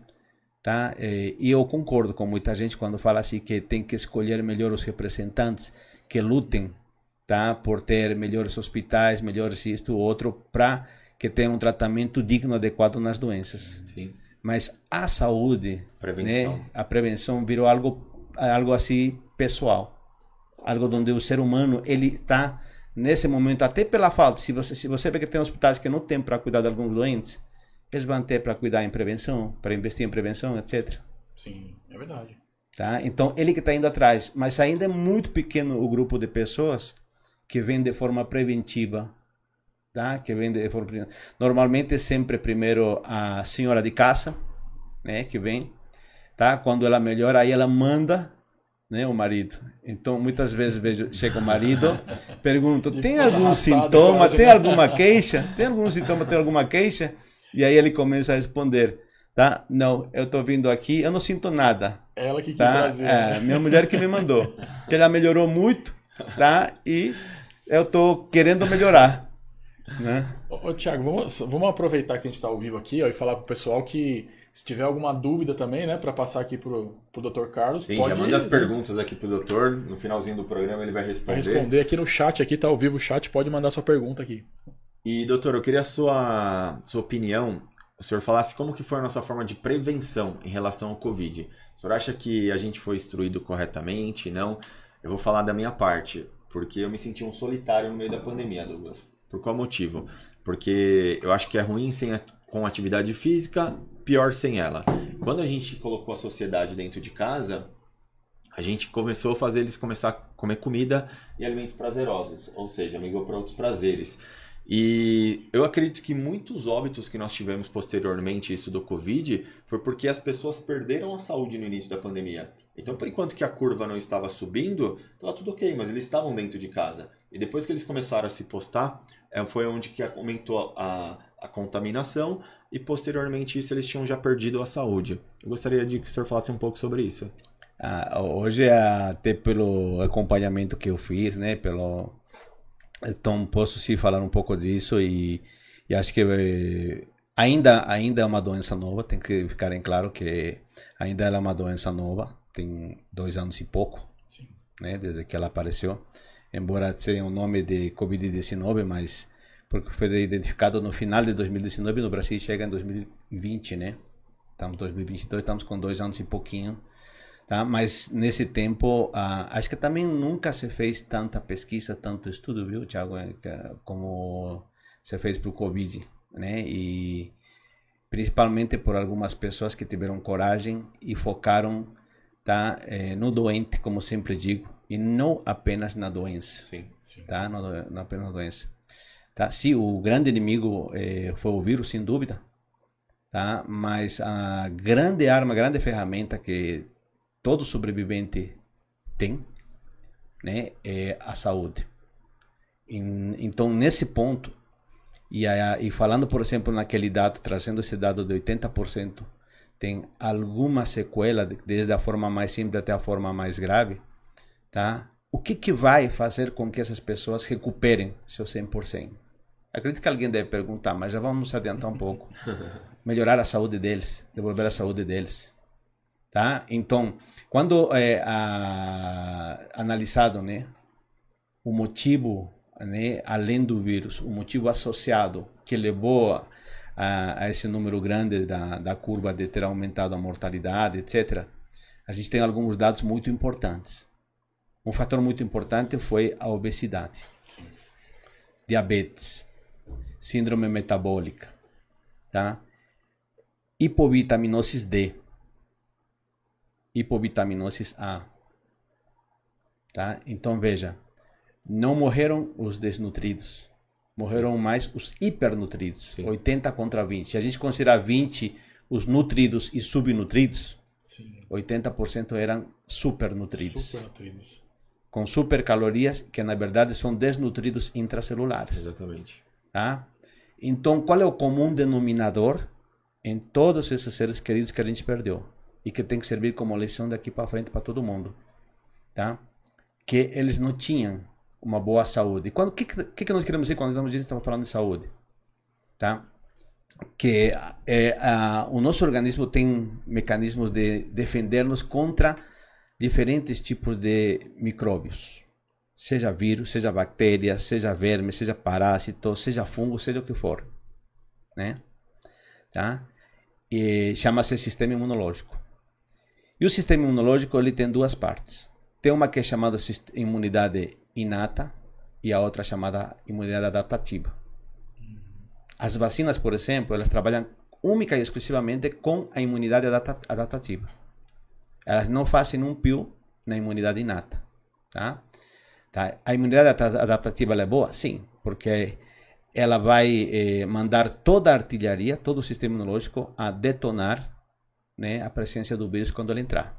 Tá? É, e eu concordo com muita gente quando fala assim que tem que escolher melhor os representantes que lutem tá? por ter melhores hospitais, melhores isto ou outro, para que tenha um tratamento digno, adequado nas doenças. Sim. Mas a saúde, Prevenção. né? a prevenção virou algo, algo assim pessoal. Algo onde o ser humano ele está nesse momento, até pela falta, se você, se você vê que tem hospitais que não tem para cuidar de alguns doentes, eles vão ter para cuidar em prevenção, para investir em prevenção, etc. Sim, é verdade. Tá? Então, ele que está indo atrás. Mas ainda é muito pequeno o grupo de pessoas que vem de forma preventiva. Tá? Que vem de forma preventiva. Normalmente sempre primeiro a senhora de casa, né? que vem. Tá? Quando ela melhora, aí ela manda né, o marido. Então, muitas vezes vejo, chega o marido, pergunto, tem algum sintoma, quase, tem alguma queixa? Tem algum sintoma, tem alguma queixa? E aí ele começa a responder, tá? Não, eu tô vindo aqui, eu não sinto nada, Ela que quis tá? trazer. É, né? minha mulher que me mandou. Que ela melhorou muito, tá? E eu tô querendo melhorar, né? Ô, ô, Thiago, vamos, vamos aproveitar que a gente está ao vivo aqui ó, e falar pro pessoal que se tiver alguma dúvida também, né, para passar aqui pro, pro Dr. Carlos, Sim, pode já manda as perguntas aqui pro doutor. No finalzinho do programa ele vai vai responder. responder aqui no chat, aqui tá ao vivo o chat, pode mandar sua pergunta aqui. E, doutor, eu queria a sua, sua opinião. O senhor falasse como que foi a nossa forma de prevenção em relação ao Covid. O senhor acha que a gente foi instruído corretamente? Não? Eu vou falar da minha parte, porque eu me senti um solitário no meio da pandemia, Douglas. Por qual motivo? Porque eu acho que é ruim sem a- com atividade física, pior sem ela. Quando a gente colocou a sociedade dentro de casa, a gente começou a fazer eles começar a comer comida e alimentos prazerosos, ou seja, migrou para outros prazeres. E eu acredito que muitos óbitos que nós tivemos posteriormente isso do Covid foi porque as pessoas perderam a saúde no início da pandemia. Então, por enquanto que a curva não estava subindo, estava tudo ok, mas eles estavam dentro de casa. E depois que eles começaram a se postar, foi onde que aumentou a, a contaminação e posteriormente isso eles tinham já perdido a saúde. Eu gostaria de que o senhor falasse um pouco sobre isso. Ah, hoje, até pelo acompanhamento que eu fiz, né, pelo então posso sim falar um pouco disso e, e acho que eh, ainda ainda é uma doença nova, tem que ficar em claro que ainda ela é uma doença nova, tem dois anos e pouco, Sim. né, desde que ela apareceu, embora tenha o nome de Covid-19, mas porque foi identificado no final de 2019 no Brasil chega em 2020, né? Estamos em 2022, estamos com dois anos e pouquinho, tá? Mas nesse tempo, ah, acho que também nunca se fez tanta pesquisa, tanto estudo, viu, Thiago, eh, que- como se fez para o Covid, né? E principalmente por algumas pessoas que tiveram coragem e focaram, tá? eh, no doente, como sempre digo, e não apenas na doença Sim. Sim. tá? Não, não apenas a doença. Tá? Sim, o grande inimigo eh, foi o vírus, sem dúvida, tá? Mas a grande arma, a grande ferramenta que todo sobrevivente tem, né, é a saúde. Em- Então, nesse ponto, e, a- e falando, por exemplo, naquele dado, trazendo esse dado de 80%, tem alguma sequela, de- desde a forma mais simples até a forma mais grave, tá? O que, que vai fazer com que essas pessoas recuperem seu 100%? Acredito que alguém deve perguntar, mas já vamos adiantar um pouco. Melhorar a saúde deles, devolver a saúde deles. Tá? Então, quando é a- analisado né, o motivo, né, além do vírus, o motivo associado que levou a, a- a esse número grande da, da curva de ter aumentado a mortalidade, etc., a gente tem alguns dados muito importantes um fator muito importante foi a obesidade, diabetes, síndrome metabólica, tá? Hipovitaminose D, hipovitaminose A, tá? Então veja, não morreram os desnutridos, morreram mais os hipernutridos, Sim. 80 contra 20. Se a gente considerar 20 os nutridos e subnutridos, Sim. 80% eram supernutridos, Super nutridos. Com supercalorias que na verdade são desnutridos intracelulares. Exatamente. Tá? Então, qual é o comum denominador em todos esses seres queridos que a gente perdeu e que tem que servir como lição daqui para frente para todo mundo, tá? Que eles não tinham uma boa saúde. Quando que que, que nós queremos dizer quando nós estamos falando de saúde, tá? Que é, a, o nosso organismo tem mecanismos de defender-nos contra diferentes tipos de micróbios seja vírus, seja bactéria, seja verme, seja parásito, seja fungo, seja o que for, né? Tá? E chama-se sistema imunológico. E o sistema imunológico ele tem duas partes. Tem uma que é chamada imunidade inata e a outra chamada imunidade adaptativa. As vacinas, por exemplo, elas trabalham única e exclusivamente com a imunidade adapta- adaptativa. Elas não fazem um pio na imunidade inata, tá? Tá? A imunidade adapta- adaptativa é boa? Sim, porque ela vai eh, mandar toda a artilharia, todo o sistema imunológico a detonar né, a presença do vírus quando ele entrar.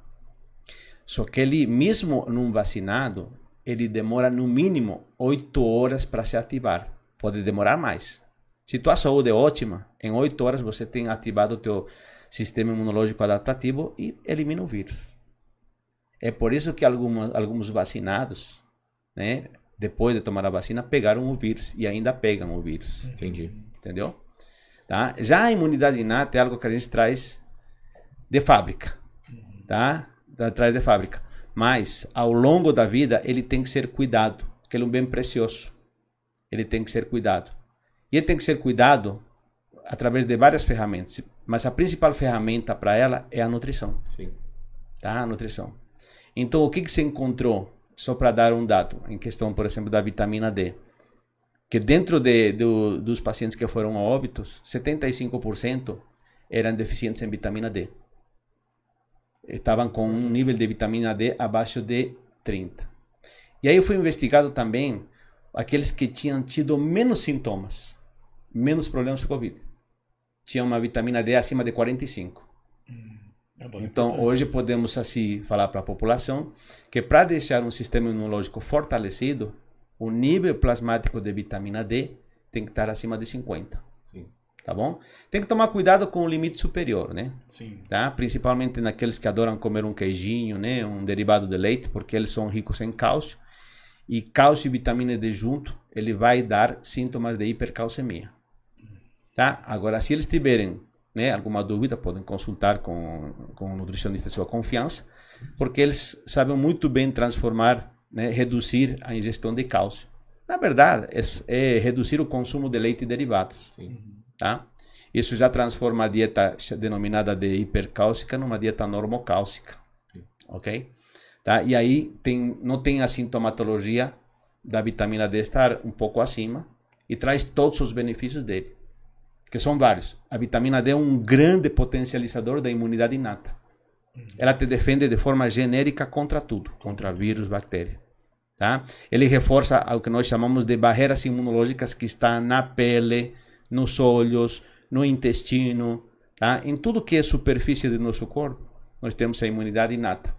Só que ele, mesmo num vacinado, ele demora no mínimo 8 horas para se ativar. Pode demorar mais. Se tua saúde é ótima, em 8 horas você tem ativado o teu sistema imunológico adaptativo e elimina o vírus. É por isso que alguma, alguns vacinados, né, depois de tomar a vacina, pegaram o vírus e ainda pegam o vírus. Entendi. Entendeu? Tá? Já a imunidade inata é algo que a gente traz de fábrica. Tá? Traz de fábrica. Mas, ao longo da vida, ele tem que ser cuidado, porque ele é um bem precioso. Ele tem que ser cuidado. E ele tem que ser cuidado através de várias ferramentas. Mas a principal ferramenta para ela é a nutrição Sim. tá? A nutrição. Então, o que, que se encontrou? Só para dar um dado, em questão, por exemplo, da vitamina D. Que dentro de, do, dos pacientes que foram a óbitos, 75% eram deficientes em vitamina D. Estavam com um nível de vitamina D abaixo de 30. E aí foi investigado também aqueles que tinham tido menos sintomas, menos problemas com Covid. Tinham uma vitamina D acima de 45. É bom, Então, hoje podemos assim falar para a população que para deixar um sistema imunológico fortalecido, o nível plasmático de vitamina D tem que estar acima de 50, Sim. tá bom? Tem que tomar cuidado com o limite superior, né? Sim. Tá? Principalmente naqueles que adoram comer um queijinho, né, um derivado de leite, porque eles são ricos em cálcio. E cálcio e vitamina D junto, ele vai dar sintomas de hipercalcemia. Tá? Agora, se eles tiverem né, alguma dúvida, podem consultar com, com um nutricionista de sua confiança, porque eles sabem muito bem transformar, né, reduzir a ingestão de cálcio. Na verdade, é, é reduzir o consumo de leite e derivados. Sim. Tá? Isso já transforma a dieta denominada de hipercálcica numa dieta normocálcica. Ok? Tá? E aí tem, não tem a sintomatologia da vitamina D estar um pouco acima e traz todos os benefícios dele, que são vários. A vitamina D é um grande potencializador da imunidade inata. Ela te defende de forma genérica contra tudo, contra vírus, bactéria. Tá? Ele reforça o que nós chamamos de barreiras imunológicas que estão na pele, nos olhos, no intestino, tá? Em tudo que é superfície do nosso corpo, nós temos a imunidade inata.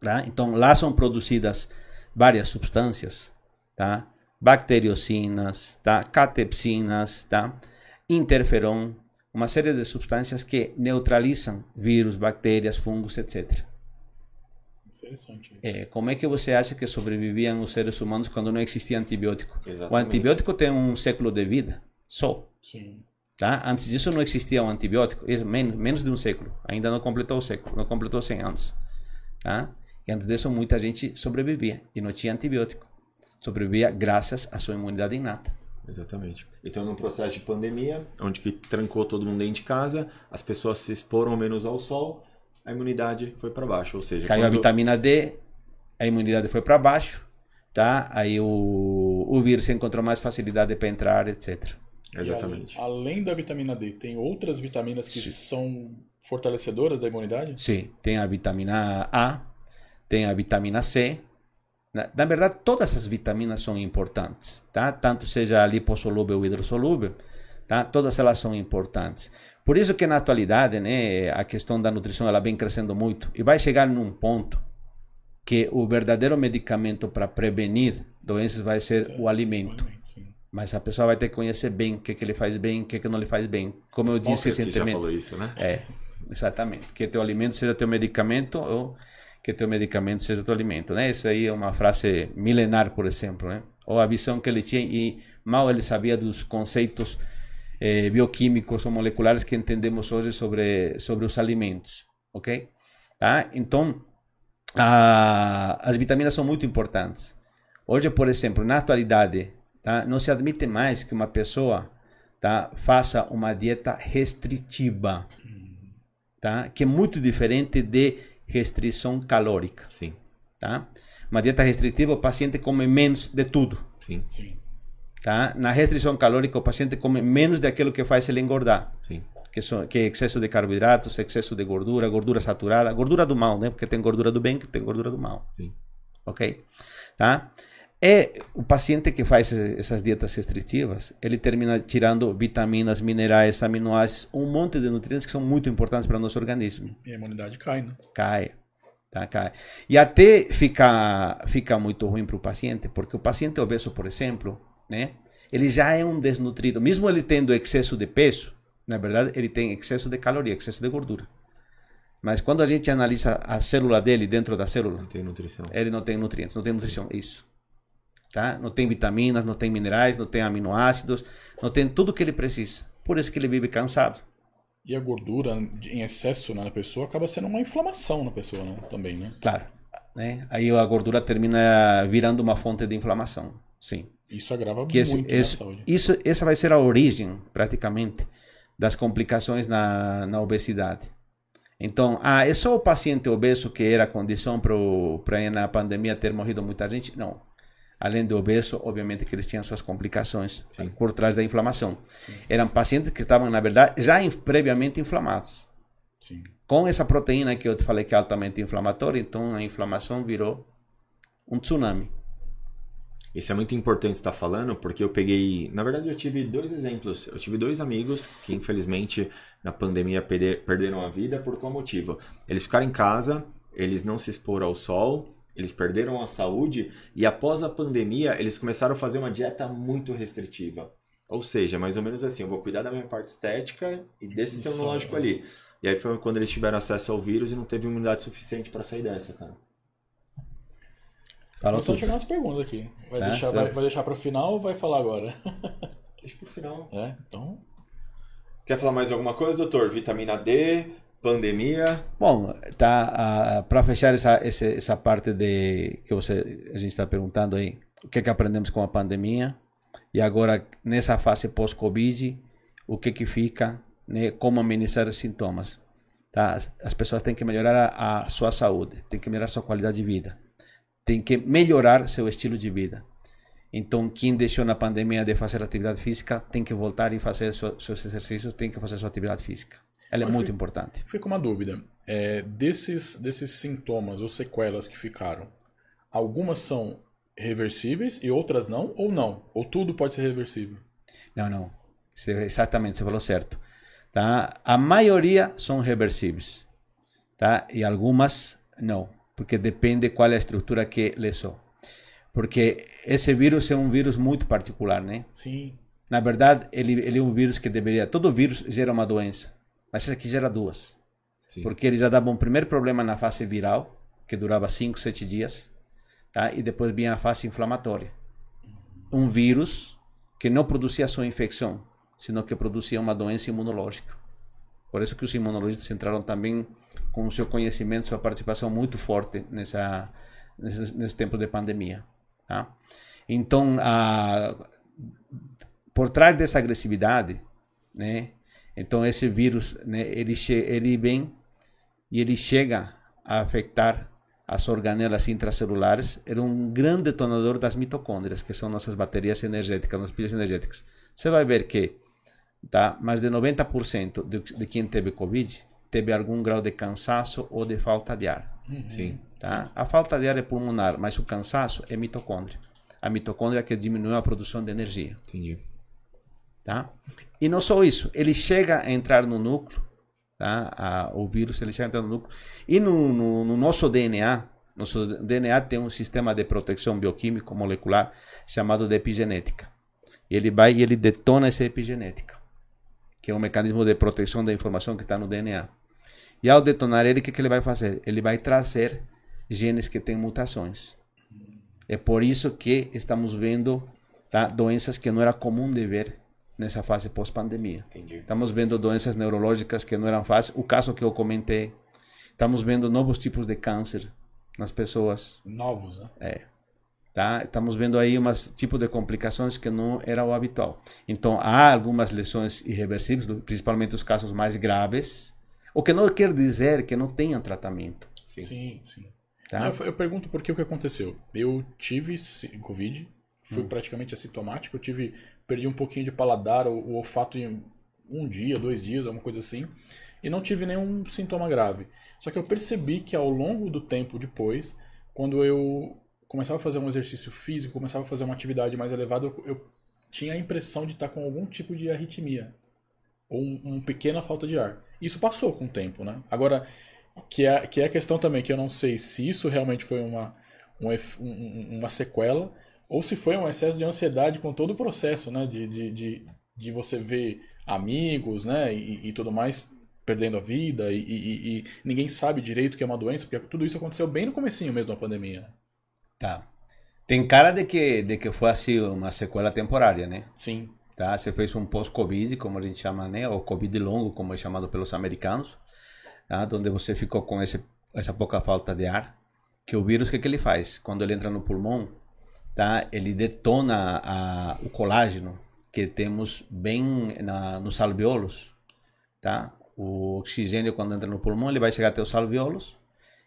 Tá? Então, lá são produzidas várias substâncias, tá? Bacteriocinas, tá? Catepsinas, tá? Interferon, uma série de substâncias que neutralizam vírus, bactérias, fungos, etc. É, como é que você acha que sobreviviam os seres humanos quando não existia antibiótico? O Exatamente. antibiótico tem um século de vida, só. Sim. Tá? Antes disso não existia um antibiótico, isso, men menos de um século, ainda não completou o século, não completou 100 anos. Tá? E antes disso muita gente sobrevivia e não tinha antibiótico. Sobrevivia graças à sua imunidade inata. Exatamente. Então, num processo de pandemia, onde que trancou todo mundo dentro de casa, as pessoas se exporam menos ao sol, a imunidade foi para baixo. Ou seja, Caiu a quando- vitamina D, a imunidade foi para baixo, tá? Aí o, o vírus encontrou mais facilidade para entrar, etc. Exatamente. E além da vitamina D, tem outras vitaminas que Sim. são fortalecedoras da imunidade? Sim, tem a vitamina A, tem a vitamina C. Na, na verdade, todas as vitaminas são importantes, tá? Tanto seja lipossolúvel ou hidrossolúvel, tá? Todas elas são importantes. Por isso que na atualidade, né, a questão da nutrição ela vem crescendo muito e vai chegar num ponto que o verdadeiro medicamento para prevenir doenças vai ser Sim, o alimento. Mas a pessoa vai ter que conhecer bem o que, que ele faz bem, o que, que não lhe faz bem. Como eu disse recentemente. já falou isso, né? É, exatamente. Que teu alimento seja teu medicamento ou que teu medicamento seja teu alimento, né? Isso aí é uma frase milenar, por exemplo, né? Ou a visão que ele tinha e mal ele sabia dos conceitos eh, bioquímicos ou moleculares que entendemos hoje sobre sobre os alimentos, ok? Tá? Então, a, as vitaminas são muito importantes. Hoje, por exemplo, na atualidade, tá? não se admite mais que uma pessoa tá? faça uma dieta restritiva, tá? que é muito diferente de restrição calórica. Sim. Tá? Uma dieta restritiva, o paciente come menos de tudo. Sim. Sim. Tá? Na restrição calórica, o paciente come menos daquilo que faz ele engordar. Sim. Que, são, que é excesso de carboidratos, excesso de gordura, gordura saturada, gordura do mal, né? Porque tem gordura do bem, que tem gordura do mal. Sim. Ok? Tá? É o paciente que faz essas dietas restritivas, ele termina tirando vitaminas, minerais, aminoácidos, um monte de nutrientes que são muito importantes para o nosso organismo. E a imunidade cai, né? Cai. Tá, cai. E até fica, fica muito ruim para o paciente, porque o paciente obeso, por exemplo, né? Ele já é um desnutrido. Mesmo ele tendo excesso de peso, na verdade, ele tem excesso de caloria, excesso de gordura. Mas quando a gente analisa a célula dele dentro da célula, não tem nutrição. Ele não tem nutrientes, não tem nutrição. Isso tá? Não tem vitaminas, não tem minerais, não tem aminoácidos, não tem tudo que ele precisa. Por isso que ele vive cansado. E a gordura em excesso na pessoa acaba sendo uma inflamação na pessoa, né? Também, né? Claro. Né? Aí a gordura termina virando uma fonte de inflamação. Sim. Isso agrava que muito esse, esse, saúde. Isso, essa vai ser a origem, praticamente, das complicações na, na obesidade. Então, ah, é só o paciente obeso que era a condição para na pandemia ter morrido muita gente? Não além do obeso, obviamente que eles tinham suas complicações Sim. por trás da inflamação. Sim. Eram pacientes que estavam, na verdade, já previamente inflamados. Sim. Com essa proteína que eu te falei que é altamente inflamatória, então a inflamação virou um tsunami. Isso é muito importante estar falando, porque eu peguei. Na verdade, eu tive dois exemplos. Eu tive dois amigos que, infelizmente, na pandemia perderam a vida por qual motivo? Eles ficaram em casa, eles não se exporam ao sol, eles perderam a saúde e após a pandemia eles começaram a fazer uma dieta muito restritiva. Ou seja, mais ou menos assim, eu vou cuidar da minha parte estética e desse sistema imunológico ali. E aí foi quando eles tiveram acesso ao vírus e não teve imunidade suficiente para sair dessa, cara. Fala só chegar umas perguntas aqui. Vai, é, deixar, vai, vai deixar para o final ou vai falar agora? Deixa para o final. É, então. Quer falar mais alguma coisa, doutor? Vitamina D, pandemia. Bom, tá para fechar essa, essa essa parte de que você a gente está perguntando aí, o que que aprendemos com a pandemia e agora nessa fase pós-covid, o que que fica, né, como amenizar os sintomas. Tá? As, as pessoas têm que melhorar a, a sua saúde, têm que melhorar a sua qualidade de vida, têm que melhorar seu estilo de vida. Então, quem deixou na pandemia de fazer atividade física tem que voltar e fazer seus exercícios, tem que fazer sua atividade física. Ela é Mas muito importante. Fica uma dúvida. É, desses, desses sintomas ou sequelas que ficaram, algumas são reversíveis e outras não? Ou não? Ou tudo pode ser reversível? Não, não. Exatamente, você falou certo. Tá? A maioria são reversíveis. Tá? E algumas não. Porque depende qual é a estrutura que lesou. Porque esse vírus é um vírus muito particular, né? Sim. Na verdade, ele, ele é um vírus que deveria. Todo vírus gera uma doença. Mas esse aqui gera duas. Sim. Porque ele já dava um primeiro problema na fase viral, que durava 5, 7 dias, tá? e depois vinha a fase inflamatória. Um vírus que não produzia só infecção, sino que produzia uma doença imunológica. Por isso que os imunologistas entraram também com o seu conhecimento, sua participação muito forte nessa, nesse, nesse tempo de pandemia. Tá? Então, a, por trás dessa agressividade, né, então esse vírus, né, ele ele vem e ele chega a afetar as organelas intracelulares, era um grande detonador das mitocôndrias, que são nossas baterias energéticas, nossas pilhas energéticas. Você vai ver que tá, mais de 90% de, de quem teve Covid teve algum grau de cansaço ou de falta de ar. Uhum. Sim. Tá? Sim. A falta de ar é pulmonar, mas o cansaço é mitocôndria. A mitocôndria que diminui a produção de energia. Entendi. Tá? E não só isso, ele chega a entrar no núcleo Tá? A, o vírus ele chega no núcleo. E no, no, no, nosso DNA, nosso DNA tem um sistema de proteção bioquímico molecular chamado de epigenética. Ele vai e ele detona essa epigenética, que é um mecanismo de proteção da informação que está no DNA. E ao detonar ele, o que, que ele vai fazer? Ele vai trazer genes que têm mutações. É por isso que estamos vendo tá, doenças que não era comum de ver nessa fase pós-pandemia. Estamos vendo doenças neurológicas que não eram fáceis. O caso que eu comentei, estamos vendo novos tipos de câncer nas pessoas. Novos, né? É. Tá? Estamos vendo aí umas tipo de complicações que não era o habitual. Então há algumas lesões irreversíveis, principalmente os casos mais graves, o que não quer dizer que não tenham tratamento. Sim, sim. sim. Tá? Eu, eu, pergunto por que o que aconteceu. Eu tive Covid, fui hum. praticamente assintomático, eu tive perdi um pouquinho de paladar, o, o olfato em um dia, dois dias, alguma coisa assim, e não tive nenhum sintoma grave. Só que eu percebi que ao longo do tempo depois, quando eu começava a fazer um exercício físico, começava a fazer uma atividade mais elevada, eu, eu tinha a impressão de estar com algum tipo de arritmia ou um, uma pequena falta de ar. Isso passou com o tempo, né? Agora, que é, que é a questão também, que eu não sei se isso realmente foi uma, um, uma sequela ou se foi um excesso de ansiedade com todo o processo, né? De, de, de, de você ver amigos, né? E, e tudo mais perdendo a vida e, e, e, ninguém sabe direito que é uma doença, porque tudo isso aconteceu bem no comecinho mesmo da pandemia. Tá. Tem cara de que, de que foi assim uma sequela temporária, né? Sim. Tá? Você fez um pós-Covid, como a gente chama, né? Ou Covid longo, como é chamado pelos americanos, tá? onde você ficou com esse, essa pouca falta de ar. Que o vírus, o que, que ele faz? Quando ele entra no pulmão, tá? Ele detona a, o colágeno que temos bem na, nos alveolos, tá? O oxigênio quando entra no pulmão ele vai chegar até os alveolos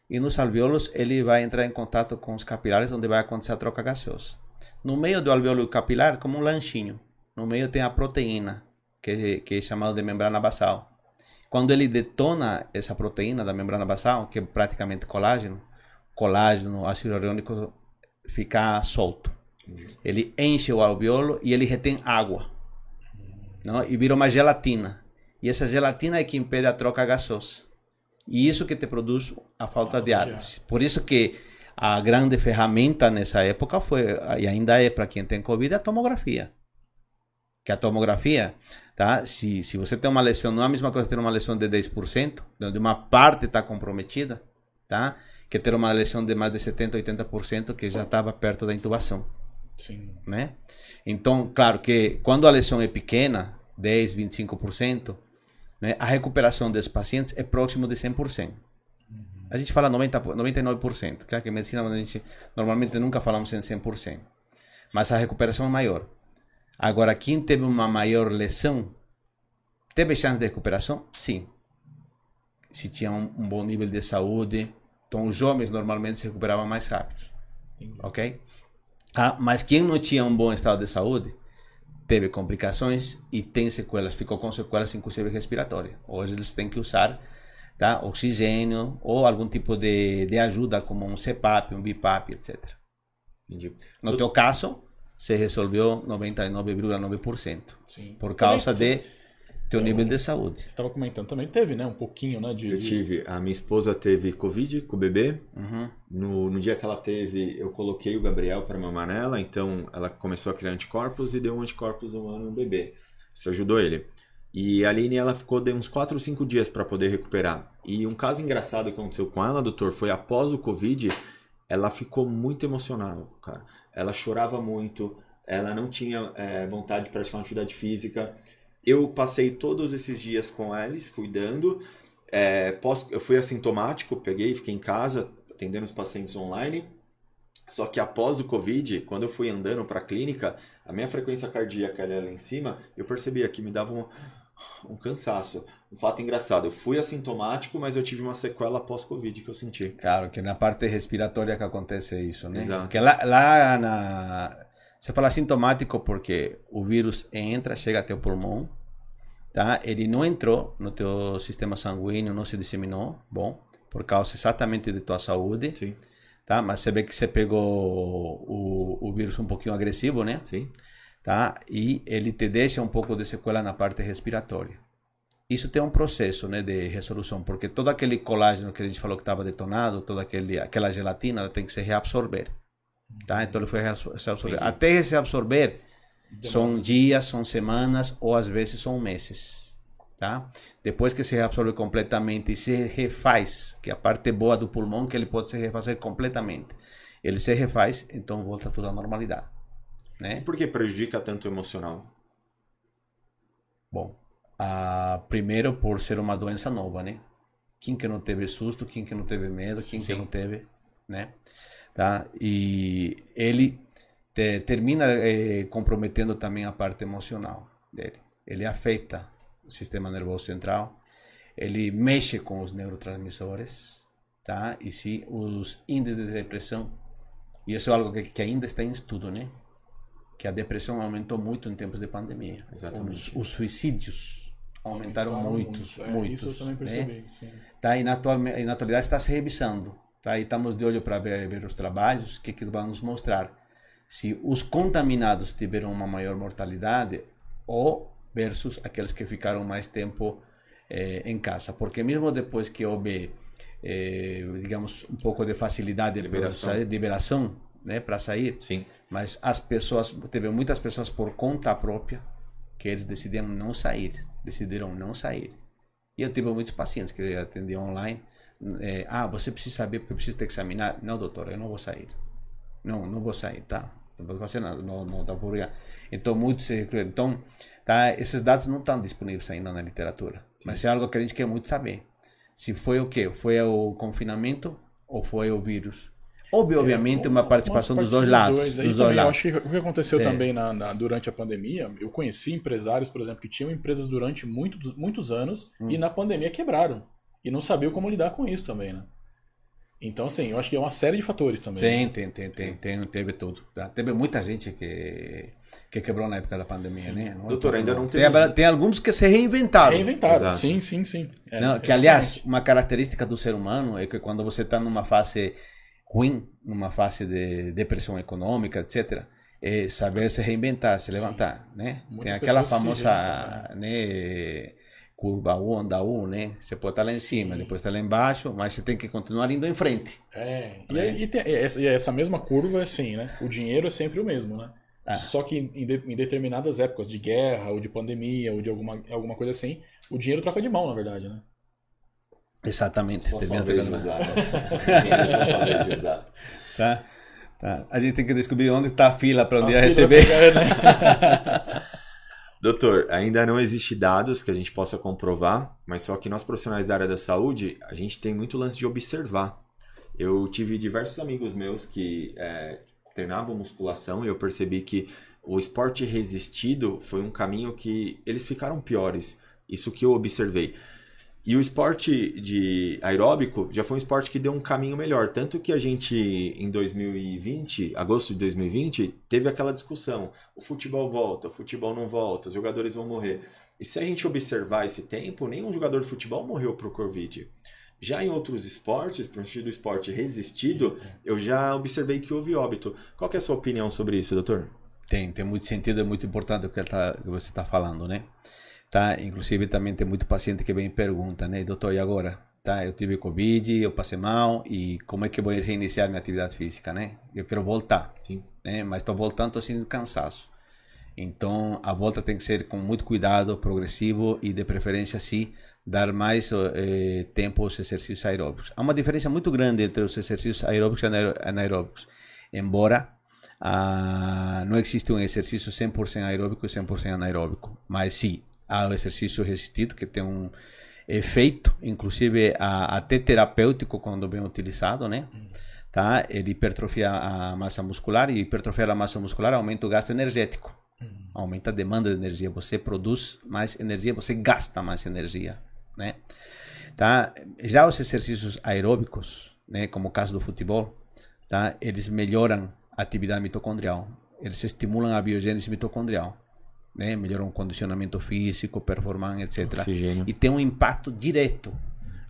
e nos alveolos ele vai entrar em contato com os capilares onde vai acontecer a troca gaseosa. No meio do alveolo capilar, como um lanchinho, no meio tem a proteína que, que é chamada de membrana basal. Quando ele detona essa proteína da membrana basal, que é praticamente colágeno, colágeno, ácido hialurônico ficar solto. Ele enche o alveolo e ele retém água. Não? E vira uma gelatina. E essa gelatina é que impede a troca gasosa. E isso que te produz a falta de ar. Por isso que a grande ferramenta nessa época foi, e ainda é para quem tem Covid, a tomografia. Que a tomografia, tá? se, se você tem uma lesão, não é a mesma coisa ter uma lesão de 10%, onde uma parte está comprometida, tá? Que ter uma lesão de mais de 70%, 80% que já estava perto da intubação. Sim. Né? Então, claro que quando a lesão é pequena, 10%, 25%, né, a recuperação desses pacientes é próximo de 100%. Uhum. A gente fala 90, 99%, claro que em medicina a gente normalmente nunca falamos em 100%, mas a recuperação é maior. Agora, quem teve uma maior lesão, teve chance de recuperação? Sim. Se tinha um, um bom nível de saúde, então, os jovens normalmente se recuperavam mais rápido. Ok? Ah, mas quem não tinha um bom estado de saúde teve complicações e tem sequelas, ficou com sequelas inclusive respiratórias. Hoje eles têm que usar tá, oxigênio ou algum tipo de, de ajuda, como um CPAP, um BIPAP, etc. Entendi. No teu caso, se resolveu 99,9%. Por causa de teu então, nível de saúde. Você estava comentando também, teve, né? Um pouquinho, né? De, eu tive. A minha esposa teve Covid com o bebê. Uhum. No, no dia que ela teve, eu coloquei o Gabriel para mamar nela, então ela começou a criar anticorpos e deu um anticorpos humano no bebê. Isso ajudou ele. E a Aline, ela ficou de uns 4 ou 5 dias para poder recuperar. E um caso engraçado que aconteceu com ela, doutor, foi após o Covid, ela ficou muito emocionada, cara. Ela chorava muito, ela não tinha é, vontade de praticar uma atividade física eu passei todos esses dias com eles, cuidando. É, pós, eu fui assintomático, peguei, fiquei em casa, atendendo os pacientes online. Só que após o Covid, quando eu fui andando para a clínica, a minha frequência cardíaca ali em cima, eu percebia que me dava uma, Um cansaço. Um fato engraçado, eu fui assintomático, mas eu tive uma sequela pós-Covid que eu senti. Claro, que na parte respiratória que acontece isso, né? Exato. Que lá, lá na... Você fala sintomático porque o vírus entra, chega até o pulmão, tá? Ele não entrou no teu sistema sanguíneo, não se disseminou, bom, por causa exatamente de tua saúde, Sim, tá? Mas você vê que você pegou o, o vírus um pouquinho agressivo, né? sim. tá? E ele te deixa um pouco de sequela na parte respiratória. Isso tem um processo, né, de resolução, porque todo aquele colágeno que a gente falou que estava detonado, toda aquele, aquela gelatina, ela tem que se reabsorver, tá? Então ele foi se absorver. Entendi. Até se absorver, são Demora. dias, são semanas ou às vezes são meses, tá? Depois que se reabsorve completamente e se refaz, que é a parte boa do pulmão que ele pode se refazer completamente. Ele se refaz, então volta tudo à normalidade, né? E por que prejudica tanto o emocional? Bom, ah, primeiro por ser uma doença nova, né? Quem que não teve susto, quem que não teve medo, quem que Sim. não teve, né? Tá? E ele te- termina eh, comprometendo também a parte emocional dele. Ele afeta o sistema nervoso central, ele mexe com os neurotransmissores, tá? E se os índices de depressão, e isso é algo que, que ainda está em estudo, né? Que a depressão aumentou muito em tempos de pandemia. Exatamente. Os, os suicídios aumentaram muitos, muito. É, muitos. Isso eu também né? percebi. sim. Tá? E na, atual, e na atualidade está se revisando. Tá? E estamos de olho para ver, ver os trabalhos, o que, que vão nos mostrar. Se os contaminados tiveram uma maior mortalidade ou versus aqueles que ficaram mais tempo eh, em casa. Porque mesmo depois que houve, eh, digamos, um pouco de facilidade de Liberação. liberação, liberação né, para sair, Sim. mas as pessoas, teve muitas pessoas por conta própria que eles decidiram não sair, decidiram não sair. E eu tive muitos pacientes que eu atendi online. Eh, ah, você precisa saber porque eu preciso te examinar. Não, doutor, eu não vou sair. Não, não vou sair, tá? Não vou fazer nada, não, não dá por Então, muitos. Então, tá, esses dados não estão disponíveis ainda na literatura. Mas é algo que a gente quer muito saber. Se foi o quê? Foi o confinamento ou foi o vírus? Obvi- Obviamente, uma participação dos dois lados. Dois. Aí Dos dois lados. acho que o que aconteceu É. também na, na- durante a pandemia, eu conheci empresários, por exemplo, que tinham empresas durante muitos, muitos anos Hum. e na pandemia quebraram. E não sabiam como lidar com isso também, né? Então, assim, eu acho que é uma série de fatores também. Tem, né? tem, tem, tem, tem, teve tudo. Tá? Teve muita gente que, que quebrou na época da pandemia, né? Não é Doutor, ainda não tem, temos- tem alguns que se reinventaram. Reinventaram. Exato. Sim, sim, sim. É, Não, que, aliás, uma característica do ser humano é que quando você está numa fase ruim, numa fase de depressão econômica, etc., é saber se reinventar, se levantar, né? Muitas Tem aquela famosa, né, curva U, onda U, né? Você pode estar lá em Sim. cima, depois está lá embaixo, mas você tem que continuar indo em frente. É, e, Né? e tem- e essa, e essa mesma curva é assim, né? O dinheiro é sempre o mesmo, né? Ah. Só que em, de- em determinadas épocas de guerra, ou de pandemia, ou de alguma, alguma coisa assim, o dinheiro troca de mão, na verdade, né? Exatamente. Só sua vez de usar. né? Só de usar. Tá? Tá. A gente tem que descobrir onde está a fila para um dia A fila receber. pegar, né? Doutor, ainda não existe dados que a gente possa comprovar, mas só que nós profissionais da área da saúde, a gente tem muito lance de observar. Eu tive diversos amigos meus que é, treinavam musculação e eu percebi que o esporte resistido foi um caminho que eles ficaram piores. Isso que eu observei. E o esporte de aeróbico já foi um esporte que deu um caminho melhor. Tanto que a gente, em 2020, agosto de 2020, teve aquela discussão. O futebol volta, o futebol não volta, os jogadores vão morrer. E se a gente observar esse tempo, nenhum jogador de futebol morreu pro Covid. Já em outros esportes, principalmente do esporte resistido, eu já observei que houve óbito. Qual é a sua opinião sobre isso, doutor? Tem, tem muito sentido, é muito importante o que, tá, que você está falando, né? Tá? Inclusive também tem muito paciente que vem e pergunta, né, doutor, e agora? Tá, eu tive Covid, eu passei mal, e como é que eu vou reiniciar minha atividade física, né? Eu quero voltar, Sim. né? Mas estou voltando, estou sentindo cansaço. Então, a volta tem que ser com muito cuidado, progressivo e, de preferência, sim, dar mais eh, tempo aos exercícios aeróbicos. Há uma diferença muito grande entre os exercícios aeróbicos e anaer- anaeróbicos. Embora ah, não existe um exercício 100% aeróbico e 100% anaeróbico, mas sim, há o exercício resistido que tem um efeito, inclusive a- até terapêutico quando bem utilizado, né? Tá? Ele hipertrofia a massa muscular e hipertrofiar a massa muscular aumenta o gasto energético. Aumenta a demanda de energia. Você produz mais energia, você gasta mais energia, né? Tá? Já os exercícios aeróbicos, né, como o caso do futebol, tá? Eles melhoram a atividade mitocondrial. Eles estimulam a biogênese mitocondrial, né? Melhoram o condicionamento físico, performance, etc. Oxigênio. E tem um impacto direto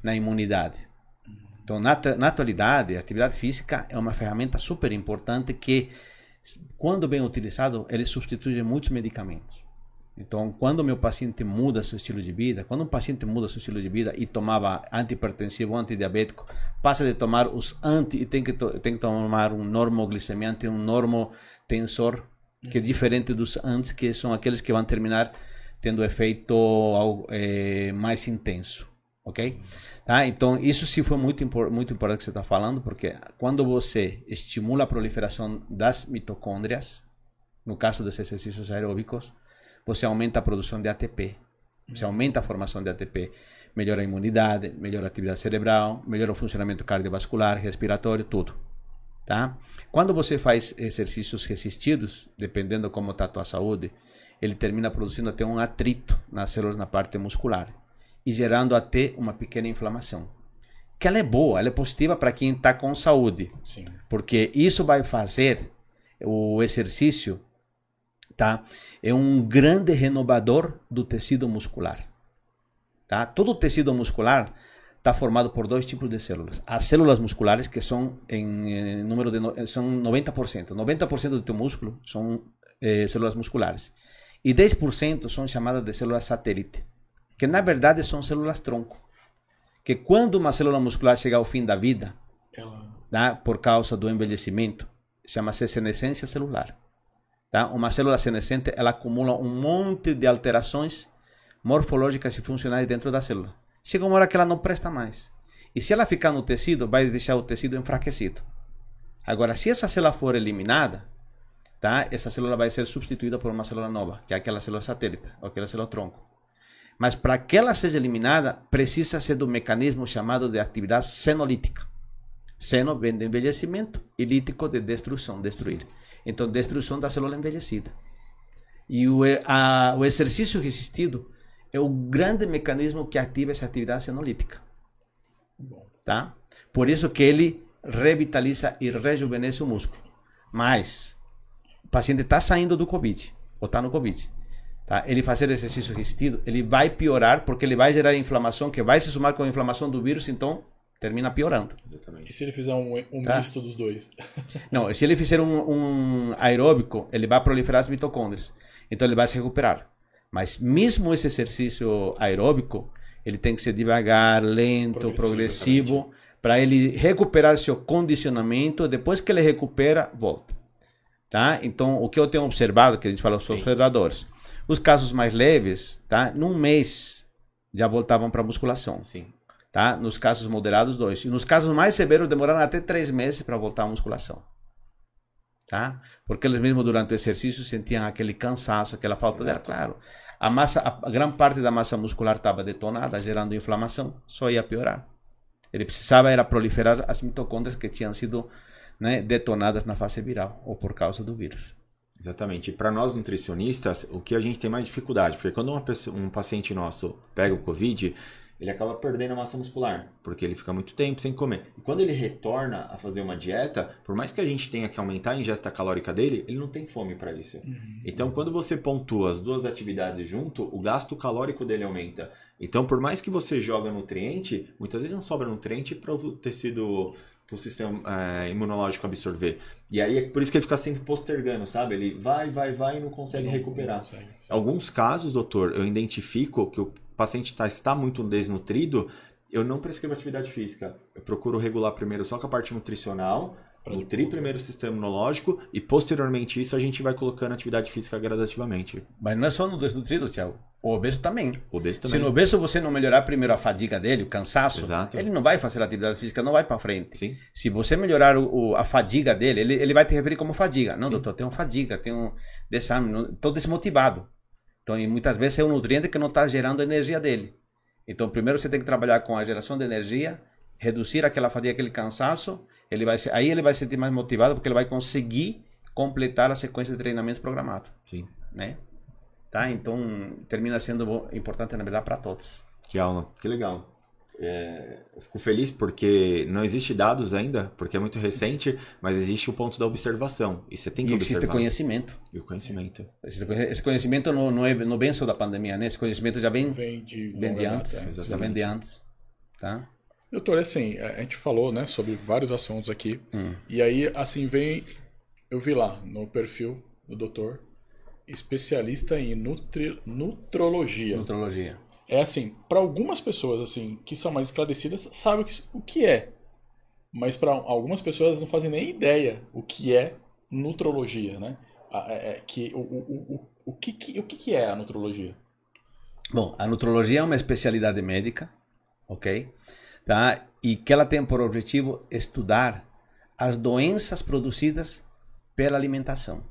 na imunidade. Então, na, na atualidade, a atividade física é uma ferramenta super importante que, quando bem utilizado, ele substitui muitos medicamentos. Então, quando o meu paciente muda seu estilo de vida, quando um paciente muda seu estilo de vida e tomava antihipertensivo, antidiabético, passa de tomar os anti e tem que, tem que tomar um normoglicemiante, um normotensor, que é diferente dos antes, que são aqueles que vão terminar tendo efeito é, mais intenso, ok? Tá? Então, isso sim foi muito, muito importante que você está falando, porque quando você estimula a proliferação das mitocôndrias, no caso dos exercícios aeróbicos, você aumenta a produção de ATP. Você aumenta a formação de ATP. Melhora a imunidade, melhora a atividade cerebral, melhora o funcionamento cardiovascular, respiratório, tudo. Tá? Quando você faz exercícios resistidos, dependendo como está a tua saúde, ele termina produzindo até um atrito nas células na parte muscular e gerando até uma pequena inflamação. Que ela é boa, ela é positiva para quem está com saúde. Sim. Porque isso vai fazer o exercício tá? É um grande renovador do tecido muscular, tá? Todo o tecido muscular está formado por dois tipos de células. As células musculares que são em, em número de são 90%. 90% do teu músculo são eh, células musculares. E 10% são chamadas de células satélite, que na verdade são células tronco. Que quando uma célula muscular chega ao fim da vida, Ela... tá? por causa do envelhecimento, chama-se senescência celular. Tá? Uma célula senescente ela acumula um monte de alterações morfológicas e funcionais dentro da célula. Chega uma hora que ela não presta mais. E se ela ficar no tecido, vai deixar o tecido enfraquecido. Agora, se essa célula for eliminada, tá? essa célula vai ser substituída por uma célula nova, que é aquela célula satélite, ou aquela célula tronco. Mas para que ela seja eliminada, precisa ser do mecanismo chamado de atividade senolítica. Seno vem de envelhecimento e lítico de destruição, destruir. Então, destruição da célula envelhecida. E o, a, o exercício resistido é o grande mecanismo que ativa essa atividade senolítica. Tá? Por isso que ele revitaliza e rejuvenesce o músculo. Mas o paciente está saindo do Covid, ou está no Covid. Tá? Ele fazer exercício resistido, ele vai piorar porque ele vai gerar inflamação, que vai se somar com a inflamação do vírus, então termina piorando. Exatamente. E se ele fizer um, um tá? misto dos dois? Não, se ele fizer um, um, aeróbico, ele vai proliferar as mitocôndrias. Então ele vai se recuperar. Mas mesmo esse exercício aeróbico, ele tem que ser devagar, lento, progressivo, para ele recuperar seu condicionamento. Depois que ele recupera, volta. Tá? Então, o que eu tenho observado, que a gente fala os observadores, os casos mais leves, tá? Num mês já voltavam para musculação. Sim tá? Nos casos moderados, dois. E nos casos mais severos, demoraram até três meses para voltar à musculação. Tá? Porque eles mesmo durante o exercício sentiam aquele cansaço, aquela falta de ar. Claro, a massa, a grande parte da massa muscular estava detonada, gerando inflamação, só ia piorar. Ele precisava era proliferar as mitocôndrias que tinham sido né, detonadas na fase viral ou por causa do vírus. Exatamente. Para nós nutricionistas, o que a gente tem mais dificuldade, porque quando pessoa, um paciente nosso pega o Covid, ele acaba perdendo a massa muscular, porque ele fica muito tempo sem comer. E quando ele retorna a fazer uma dieta, por mais que a gente tenha que aumentar a ingesta calórica dele, ele não tem fome para isso. Uhum. Então, quando você pontua as duas atividades junto, o gasto calórico dele aumenta. Então, por mais que você joga nutriente, muitas vezes não sobra nutriente para o tecido para o sistema é, imunológico absorver. E aí é por isso que ele fica sempre postergando, sabe? Ele vai, vai, vai e não consegue não, recuperar. Não consegue, Alguns casos, doutor, eu identifico que o paciente tá, está muito desnutrido, eu não prescrevo atividade física. Eu procuro regular primeiro só com a parte nutricional, nutrir primeiro o sistema imunológico e posteriormente isso a gente vai colocando atividade física gradativamente. Mas não é só no desnutrido, Thiago. O obeso também. O obeso também. Se no obeso você não melhorar primeiro a fadiga dele, o cansaço, Exato. ele não vai fazer atividade física, não vai para frente. Sim. Se você melhorar o, o, a fadiga dele, ele, ele vai te referir como fadiga. Não, Sim. doutor, tem uma fadiga, tem um desânimo, estou desmotivado. Então, e muitas vezes é um nutriente que não está gerando a energia dele. Então, primeiro você tem que trabalhar com a geração de energia, reduzir aquela fadiga, aquele cansaço. Ele vai, aí ele vai se sentir mais motivado porque ele vai conseguir completar a sequência de treinamentos programados. Sim. né? Tá? Então, termina sendo importante, na verdade, para todos. Que aula, que legal. É, eu fico feliz porque não existe dados ainda, porque é muito recente, mas existe o ponto da observação. E você tem que e existe observar. conhecimento. E o conhecimento. Esse conhecimento não, não, é, não vem só da pandemia, né? Esse conhecimento já vem, Vem de, vem de antes. data, é. Já vem de antes. Tá? Doutor, assim, a gente falou, né, sobre vários assuntos aqui. Hum. E aí, assim, vem. Eu vi lá no perfil do doutor, especialista em nutri, nutrologia. Nutrologia. É assim, para algumas pessoas, assim, que são mais esclarecidas, sabem o que, é. Mas para algumas pessoas não fazem nem ideia o que é nutrologia, né? É- é que, o, o, o, o, que, que- o que, que é a nutrologia? Bom, a nutrologia é uma especialidade médica, ok? Tá? E que ela tem por objetivo estudar as doenças produzidas pela alimentação.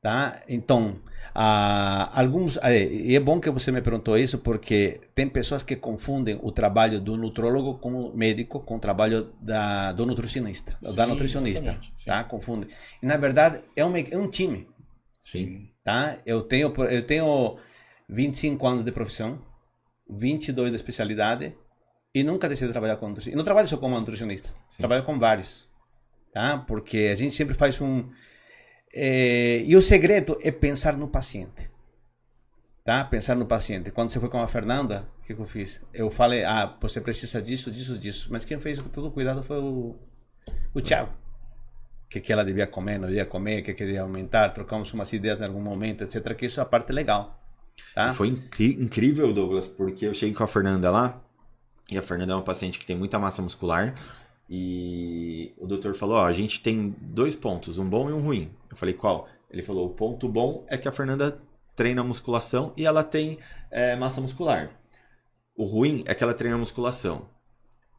Tá? Então, ah, alguns. E é bom que você me perguntou isso, porque tem pessoas que confundem o trabalho do nutrólogo com o médico com o trabalho da, do nutricionista, da Sim, nutricionista. exatamente, sim. Tá? Confundem. E, na verdade, é um, é um time Sim. tá? Eu tenho eu tenho 25 anos de profissão, 22 de especialidade e nunca decidi trabalhar com nutricionista. E não trabalho só como nutricionista, trabalho com vários, tá? Porque a gente sempre faz um eh, e o segredo é pensar no paciente. Tá? Pensar no paciente. Quando você foi com a Fernanda, o que, que eu fiz? Eu falei, ah, você precisa disso, disso, disso. Mas quem fez todo o cuidado foi o, o Thiago o que, que ela devia comer, não devia comer, o que queria aumentar, trocamos umas ideias em algum momento, etc. Que isso é a parte legal. Tá? Foi incrível, Douglas, porque eu cheguei com a Fernanda lá, e a Fernanda é uma paciente que tem muita massa muscular, e o doutor falou, ó, a gente tem dois pontos, um bom e um ruim. Eu falei, qual? Ele falou, o ponto bom é que a Fernanda treina musculação e ela tem é, massa muscular. O ruim é que ela treina musculação.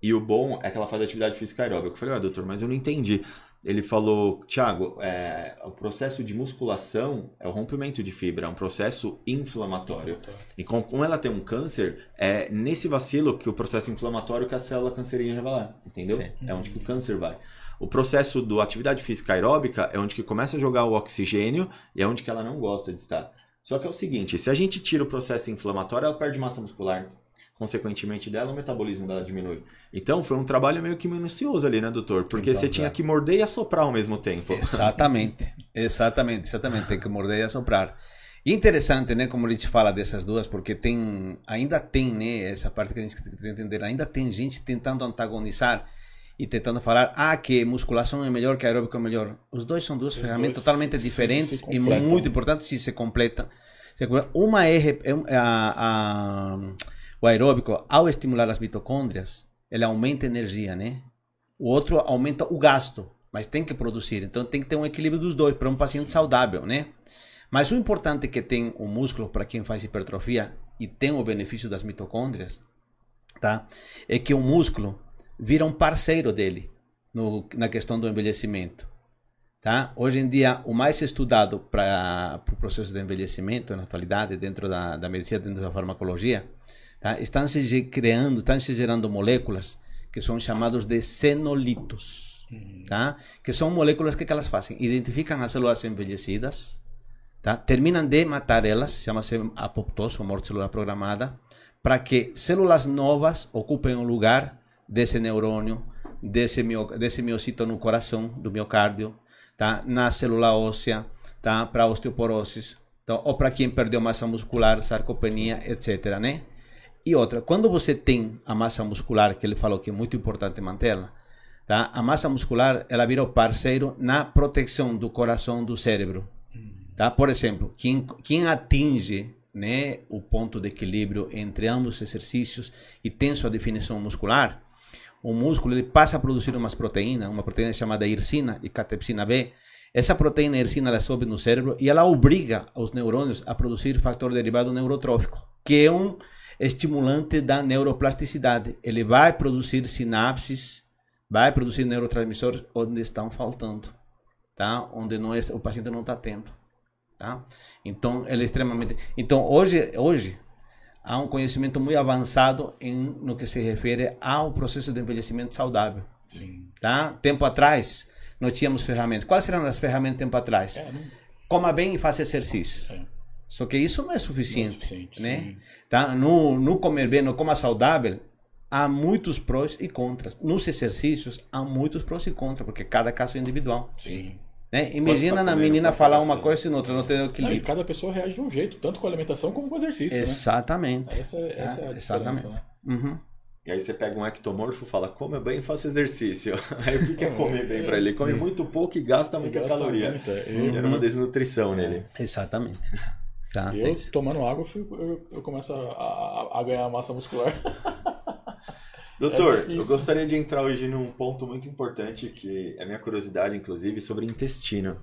E o bom é que ela faz atividade física aeróbica. Eu falei, ah, doutor, mas eu não entendi. Ele falou, Thiago, é, o processo de musculação é o rompimento de fibra, é um processo inflamatório. E com, com ela ter um câncer, é nesse vacilo que o processo inflamatório que a célula cancerígena vai lá, entendeu? Sim. É onde que o câncer vai. O processo do atividade física aeróbica é onde que começa a jogar o oxigênio e é onde que ela não gosta de estar. Só que é o seguinte, se a gente tira o processo inflamatório, ela perde massa muscular. Consequentemente dela, o metabolismo dela diminui. Então, foi um trabalho meio que minucioso ali, né, doutor? Porque Então, você tinha claro. que morder e assoprar ao mesmo tempo. Exatamente, exatamente, exatamente. Tem que morder e assoprar. E interessante, né, como a gente fala dessas duas, porque tem, ainda tem, né, essa parte que a gente tem que entender, ainda tem gente tentando antagonizar e tentando falar, ah, que musculação é melhor, que aeróbico é melhor. Os dois são duas Os ferramentas totalmente se- diferentes se e muito importantes se se completam. Uma é, é um- a, a, o aeróbico, ao estimular as mitocôndrias, ele aumenta a energia, né? O outro aumenta o gasto, mas tem que produzir. Então tem que ter um equilíbrio dos dois para um paciente saudável, né? Mas o importante que tem o músculo para quem faz hipertrofia e tem o benefício das mitocôndrias, tá? É que o músculo vira um parceiro dele no, na questão do envelhecimento. Tá? Hoje em dia, o mais estudado para o pro processo de envelhecimento, na atualidade, dentro da, da medicina, dentro da farmacologia, tá? estão se criando, estão se gerando moléculas que são chamados de senolitos. Tá? Que são moléculas que, que elas fazem? Identificam as células envelhecidas, tá? terminam de matar elas, chama-se apoptose, ou morte celular programada, para que células novas ocupem o lugar desse neurônio, desse, mio, desse miocito no coração, do miocárdio, tá? na célula óssea, tá? para osteoporose, então, ou para quem perdeu massa muscular, sarcopenia, etc. Né? E outra, quando você tem a massa muscular, que ele falou que é muito importante mantê-la, tá? a massa muscular ela vira o parceiro na proteção do coração do cérebro. Tá? Por exemplo, quem, quem atinge né, o ponto de equilíbrio entre ambos os exercícios e tem sua definição muscular, o músculo ele passa a produzir umas proteínas, uma proteína chamada irsina e catepsina B. Essa proteína irsina ela sobe no cérebro e ela obriga os neurônios a produzir fator derivado neurotrófico, que é um estimulante da neuroplasticidade. Ele vai produzir sinapses, vai produzir neurotransmissores onde estão faltando, tá? Onde não é, o paciente não está tendo, tá? Então ele é extremamente. Então hoje, hoje há um conhecimento muito avançado em no que se refere ao processo de envelhecimento saudável, Sim. tá? Tempo atrás nós tínhamos ferramentas. Quais eram as ferramentas tempo atrás? É, não- coma bem e faça exercício. É. Só que isso não é Não é suficiente, suficiente, né? sim. Tá? No, no comer bem, no coma saudável, há muitos prós e contras. Nos exercícios, há muitos prós e contras, porque cada caso é individual. Sim. Né? Imagina tá na menina tá falar uma coisa e não ter Não, e equilíbrio. cada pessoa reage de um jeito, tanto com a alimentação como com o exercício, né? Exatamente. Essa, é- essa é a Ah, diferença, exatamente. né? Uhum. E aí você pega um ectomorfo e fala, come bem e faça exercício. Aí o que que é comer bem pra ele? Ele come muito pouco e gasta muita Gasta caloria. muita. Era uma desnutrição nele. Exatamente. Tá? eu tomando água, eu, fico- eu- eu começo a, a- a ganhar massa muscular. Doutor, É eu gostaria de entrar hoje num ponto muito importante, que é a minha curiosidade, inclusive, sobre intestino.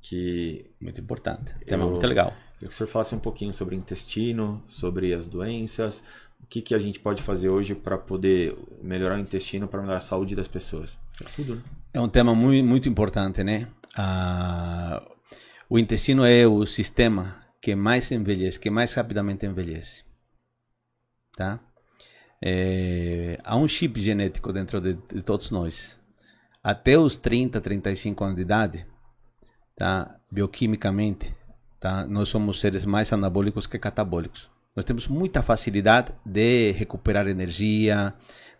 Que Muito importante. Tema Eu- muito legal. eu queria que o senhor falasse um pouquinho sobre intestino, sobre as doenças, o que, que a gente pode fazer hoje para poder melhorar o intestino, para melhorar a saúde das pessoas. É tudo, né? É um tema muito, muito importante, né? Ah, o intestino é o sistema que mais envelhece, que mais rapidamente envelhece. Tá? É, há um chip genético dentro de, de todos nós. Até os 30, 35 anos de idade, tá? bioquimicamente, tá? nós somos seres mais anabólicos que catabólicos. Nós temos muita facilidade de recuperar energia,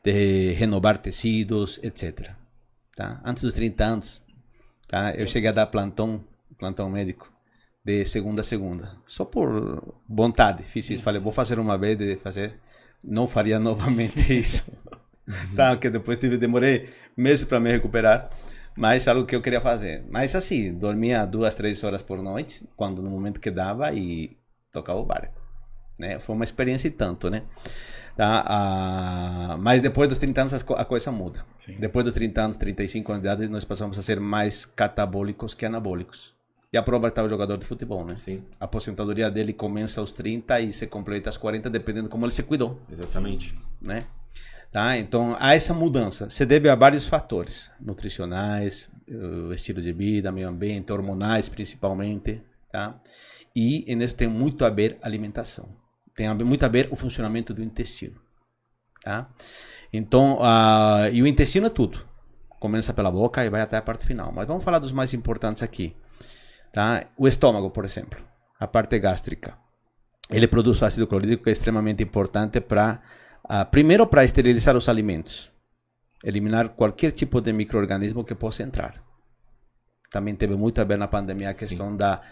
de renovar tecidos, etc. Tá? Antes dos 30 anos, tá? eu cheguei a dar plantão, plantão médico, de segunda a segunda. Só por vontade. Fiz isso. Falei, vou fazer uma vez de fazer. Não faria novamente isso. tá? Porque depois tive, demorei meses para me recuperar. Mas algo que eu queria fazer. Mas assim, dormia duas, três horas por noite, quando no momento que dava, e tocava o barco. Né? Foi uma experiência e tanto, né? Tá? Ah, mas depois dos 30 anos a coisa muda. Sim. Depois dos 30 anos, 35 anos de idade, nós passamos a ser mais catabólicos que anabólicos. E a prova está o jogador de futebol, né? Sim, A aposentadoria dele começa aos 30 e se completa aos 40, dependendo como ele se cuidou, exatamente. né? Tá? Então, há essa mudança. Se deve a vários fatores, nutricionais, estilo de vida, meio ambiente, hormonais principalmente, tá? E nisso tem muito a ver a alimentação. Tem a muito a ver o funcionamento do intestino, tá? Então, ah, e o intestino é tudo. Começa pela boca e vai até a parte final. Mas vamos falar dos mais importantes aqui. Tá? O estômago, por exemplo, a parte gástrica. Ele produz ácido clorídrico que é extremamente importante para, primeiro, para esterilizar os alimentos, eliminar qualquer tipo de microorganismo que possa entrar. Também teve muito a ver na pandemia a questão da,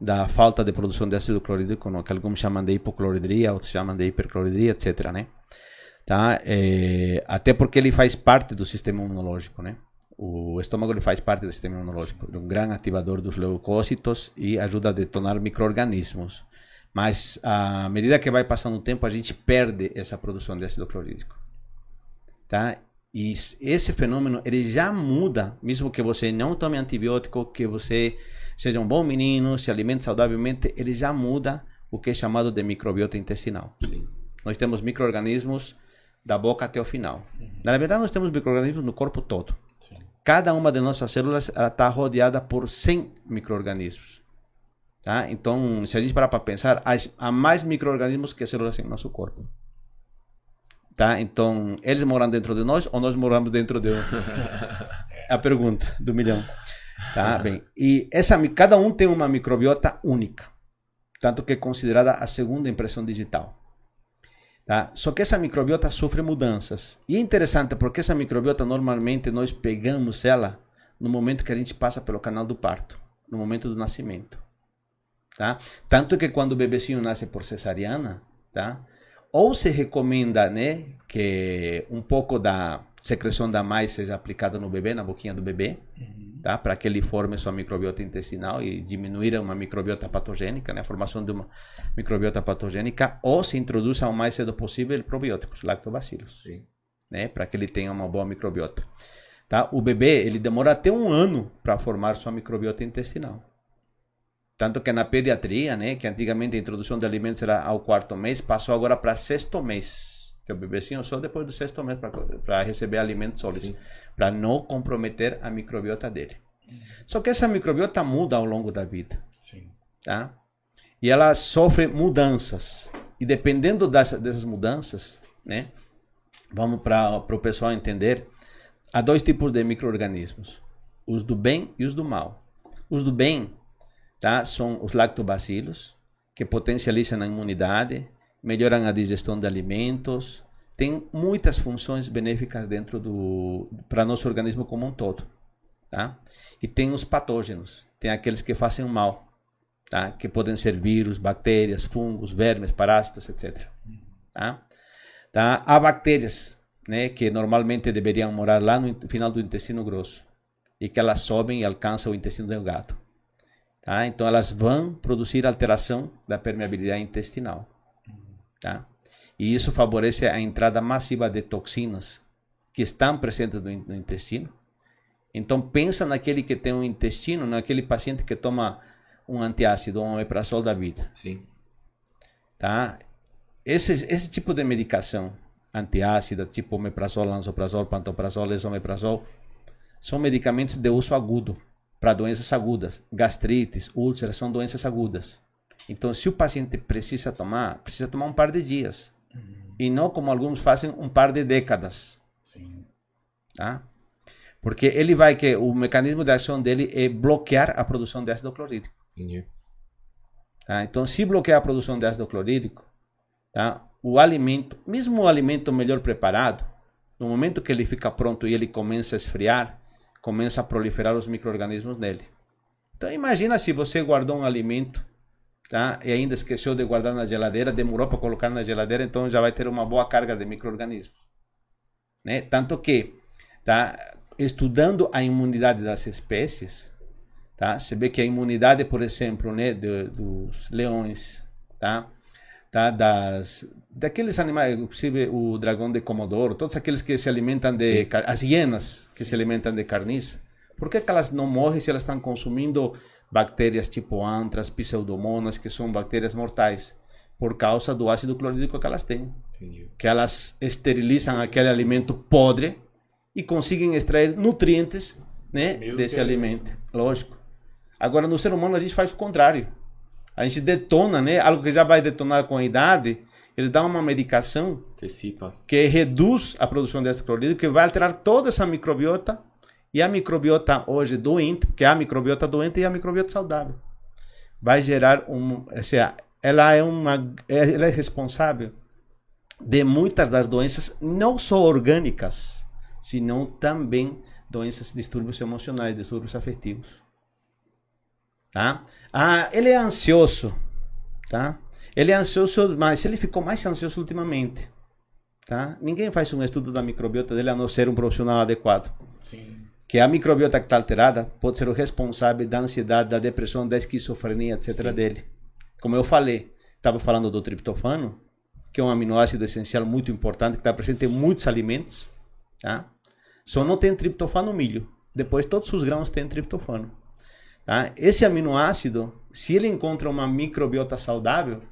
da falta de produção de ácido clorídrico, no, que alguns chamam de hipocloridria, outros chamam de hipercloridria, etc. Né? Tá? É, até porque ele faz parte do sistema imunológico, né? O estômago ele faz parte do sistema imunológico, é um grande ativador dos leucócitos e ajuda a detonar microorganismos. Mas à medida que vai passando o tempo, a gente perde essa produção de ácido clorídrico. Tá? E esse fenômeno ele já muda, mesmo que você não tome antibiótico, que você seja um bom menino, se alimente saudavelmente, ele já muda o que é chamado de microbiota intestinal. Sim. Nós temos microorganismos da boca até o final. Na verdade, nós temos microorganismos no corpo todo. Cada uma de nossas células está rodeada por 100 microorganismos. Tá? Então, se a gente parar para pensar, há- mais microorganismos que células em nosso corpo. Tá? Então, eles moram dentro de nós ou nós moramos dentro de a pergunta do milhão. Tá? Bem, e essa, cada um tem uma microbiota única, tanto que é considerada a segunda impressão digital. Tá? Só que essa microbiota sofre mudanças. E é interessante porque essa microbiota normalmente nós pegamos ela no momento que a gente passa pelo canal do parto, no momento do nascimento. Tá? Tanto que quando o bebezinho nasce por cesariana, tá? ou se recomenda né, que um pouco da secreção da mãe seja aplicada no bebê, na boquinha do bebê, tá? para que ele forme sua microbiota intestinal e diminuir uma microbiota patogênica, né? a formação de uma microbiota patogênica, ou se introduza o mais cedo possível probióticos, lactobacilos, Sim. né? para que ele tenha uma boa microbiota. Tá? O bebê ele demora até um ano para formar sua microbiota intestinal. Tanto que na pediatria, né, que antigamente a introdução de alimentos era ao quarto mês, passou agora para sexto mês. Que o bebezinho só depois do sexto mês para receber alimentos sólidos, para não comprometer a microbiota dele. Só que essa microbiota muda ao longo da vida Sim. tá? E ela sofre mudanças. E dependendo dessa, dessas mudanças, né? Vamos para o pessoal entender. Há dois tipos de micro-organismos: os do bem e os do mal. Os do bem tá? São os lactobacilos, que potencializam a imunidade, melhoram a digestão de alimentos, tem muitas funções benéficas dentro do para nosso organismo como um todo, tá? E tem os patógenos, tem aqueles que fazem mal, tá? Que podem ser vírus, bactérias, fungos, vermes, parásitos, etc. Tá? Tá? Há bactérias, né, que normalmente deveriam morar lá no final do intestino grosso e que elas sobem e alcançam o intestino delgado. Tá? Então elas vão produzir alteração da permeabilidade intestinal. Tá? E isso favorece a entrada massiva de toxinas que estão presentes no, no intestino. Então pensa naquele que tem um intestino, naquele paciente que toma um antiácido, um omeprazol da vida. Sim. Tá? Esse, esse tipo de medicação antiácida, tipo omeprazol, lansoprazol, pantoprazol, esomeprazol, são medicamentos de uso agudo para doenças agudas. Gastrites, úlceras são doenças agudas. Então, se o paciente precisa tomar, precisa tomar um par de dias. Uhum. E não como alguns fazem, um par de décadas. Sim. Tá? Porque ele vai que o mecanismo de ação dele é bloquear a produção de ácido clorídrico. Entendi. Tá? Então, se bloquear a produção de ácido clorídrico, tá? o alimento, mesmo o alimento melhor preparado, no momento que ele fica pronto e ele começa a esfriar, começa a proliferar os micro-organismos nele. Então imagina se você guardou um alimento tá? e ainda esqueceu de guardar na geladeira, demorou para colocar na geladeira, então já vai ter uma boa carga de micro-organismos. Né? Tanto que, tá? estudando a imunidade das espécies, tá? você vê que a imunidade, por exemplo, né, de, dos leões, tá? tá? das, daqueles animais, inclusive o dragão de Comodoro, todos aqueles que se alimentam de. Sim. as hienas que Sim. se alimentam de carniça, por que, que, elas não morrem se elas estão consumindo bactérias tipo antras, pseudomonas, que são bactérias mortais? Por causa do ácido clorídrico que elas têm. Entendi. Que elas esterilizam aquele alimento podre e conseguem extrair nutrientes né, desse alimento. Lógico. Agora, no ser humano, a gente faz o contrário. A gente detona, né? Algo que já vai detonar com a idade ele dá uma medicação Antecipa. que reduz a produção de ácido clorídrico, que vai alterar toda essa microbiota. E a microbiota hoje doente, porque a microbiota doente e a microbiota saudável, vai gerar um, seja, ela é uma, ela é responsável de muitas das doenças, não só orgânicas, senão também doenças, distúrbios emocionais, distúrbios afetivos. Tá? Ah, ele é ansioso, tá? Ele é ansioso, mas ele ficou mais ansioso ultimamente. Tá? Ninguém faz um estudo da microbiota dele a não ser um profissional adequado. Sim. Que a microbiota que está alterada pode ser o responsável da ansiedade, da depressão, da esquizofrenia, etc. Sim. dele. Como eu falei, estava falando do triptofano, que é um aminoácido essencial muito importante, que está presente em muitos alimentos. Tá? Só não tem triptofano no milho. Depois, todos os grãos têm triptofano. Tá? Esse aminoácido, se ele encontra uma microbiota saudável,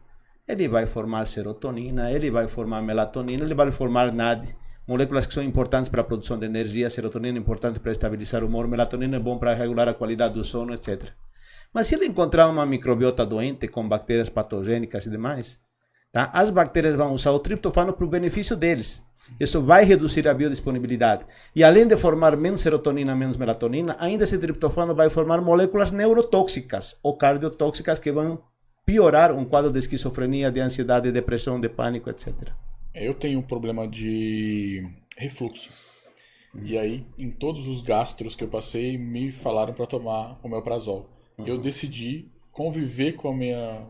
ele vai formar serotonina, ele vai formar melatonina, ele vai formar NAD, moléculas que são importantes para a produção de energia, serotonina é importante para estabilizar o humor, melatonina é bom para regular a qualidade do sono, etc. Mas se ele encontrar uma microbiota doente com bactérias patogênicas e demais, tá? as bactérias vão usar o triptofano para o benefício deles. Isso vai reduzir a biodisponibilidade. E além de formar menos serotonina, menos melatonina, ainda esse triptofano vai formar moléculas neurotóxicas ou cardiotóxicas que vão piorar um quadro de esquizofrenia, de ansiedade, de depressão, de pânico, etc. Eu tenho um problema de refluxo. Uhum. E aí, em todos os gastros que eu passei, me falaram para tomar o meu prazol. Uhum. Eu decidi conviver com a minha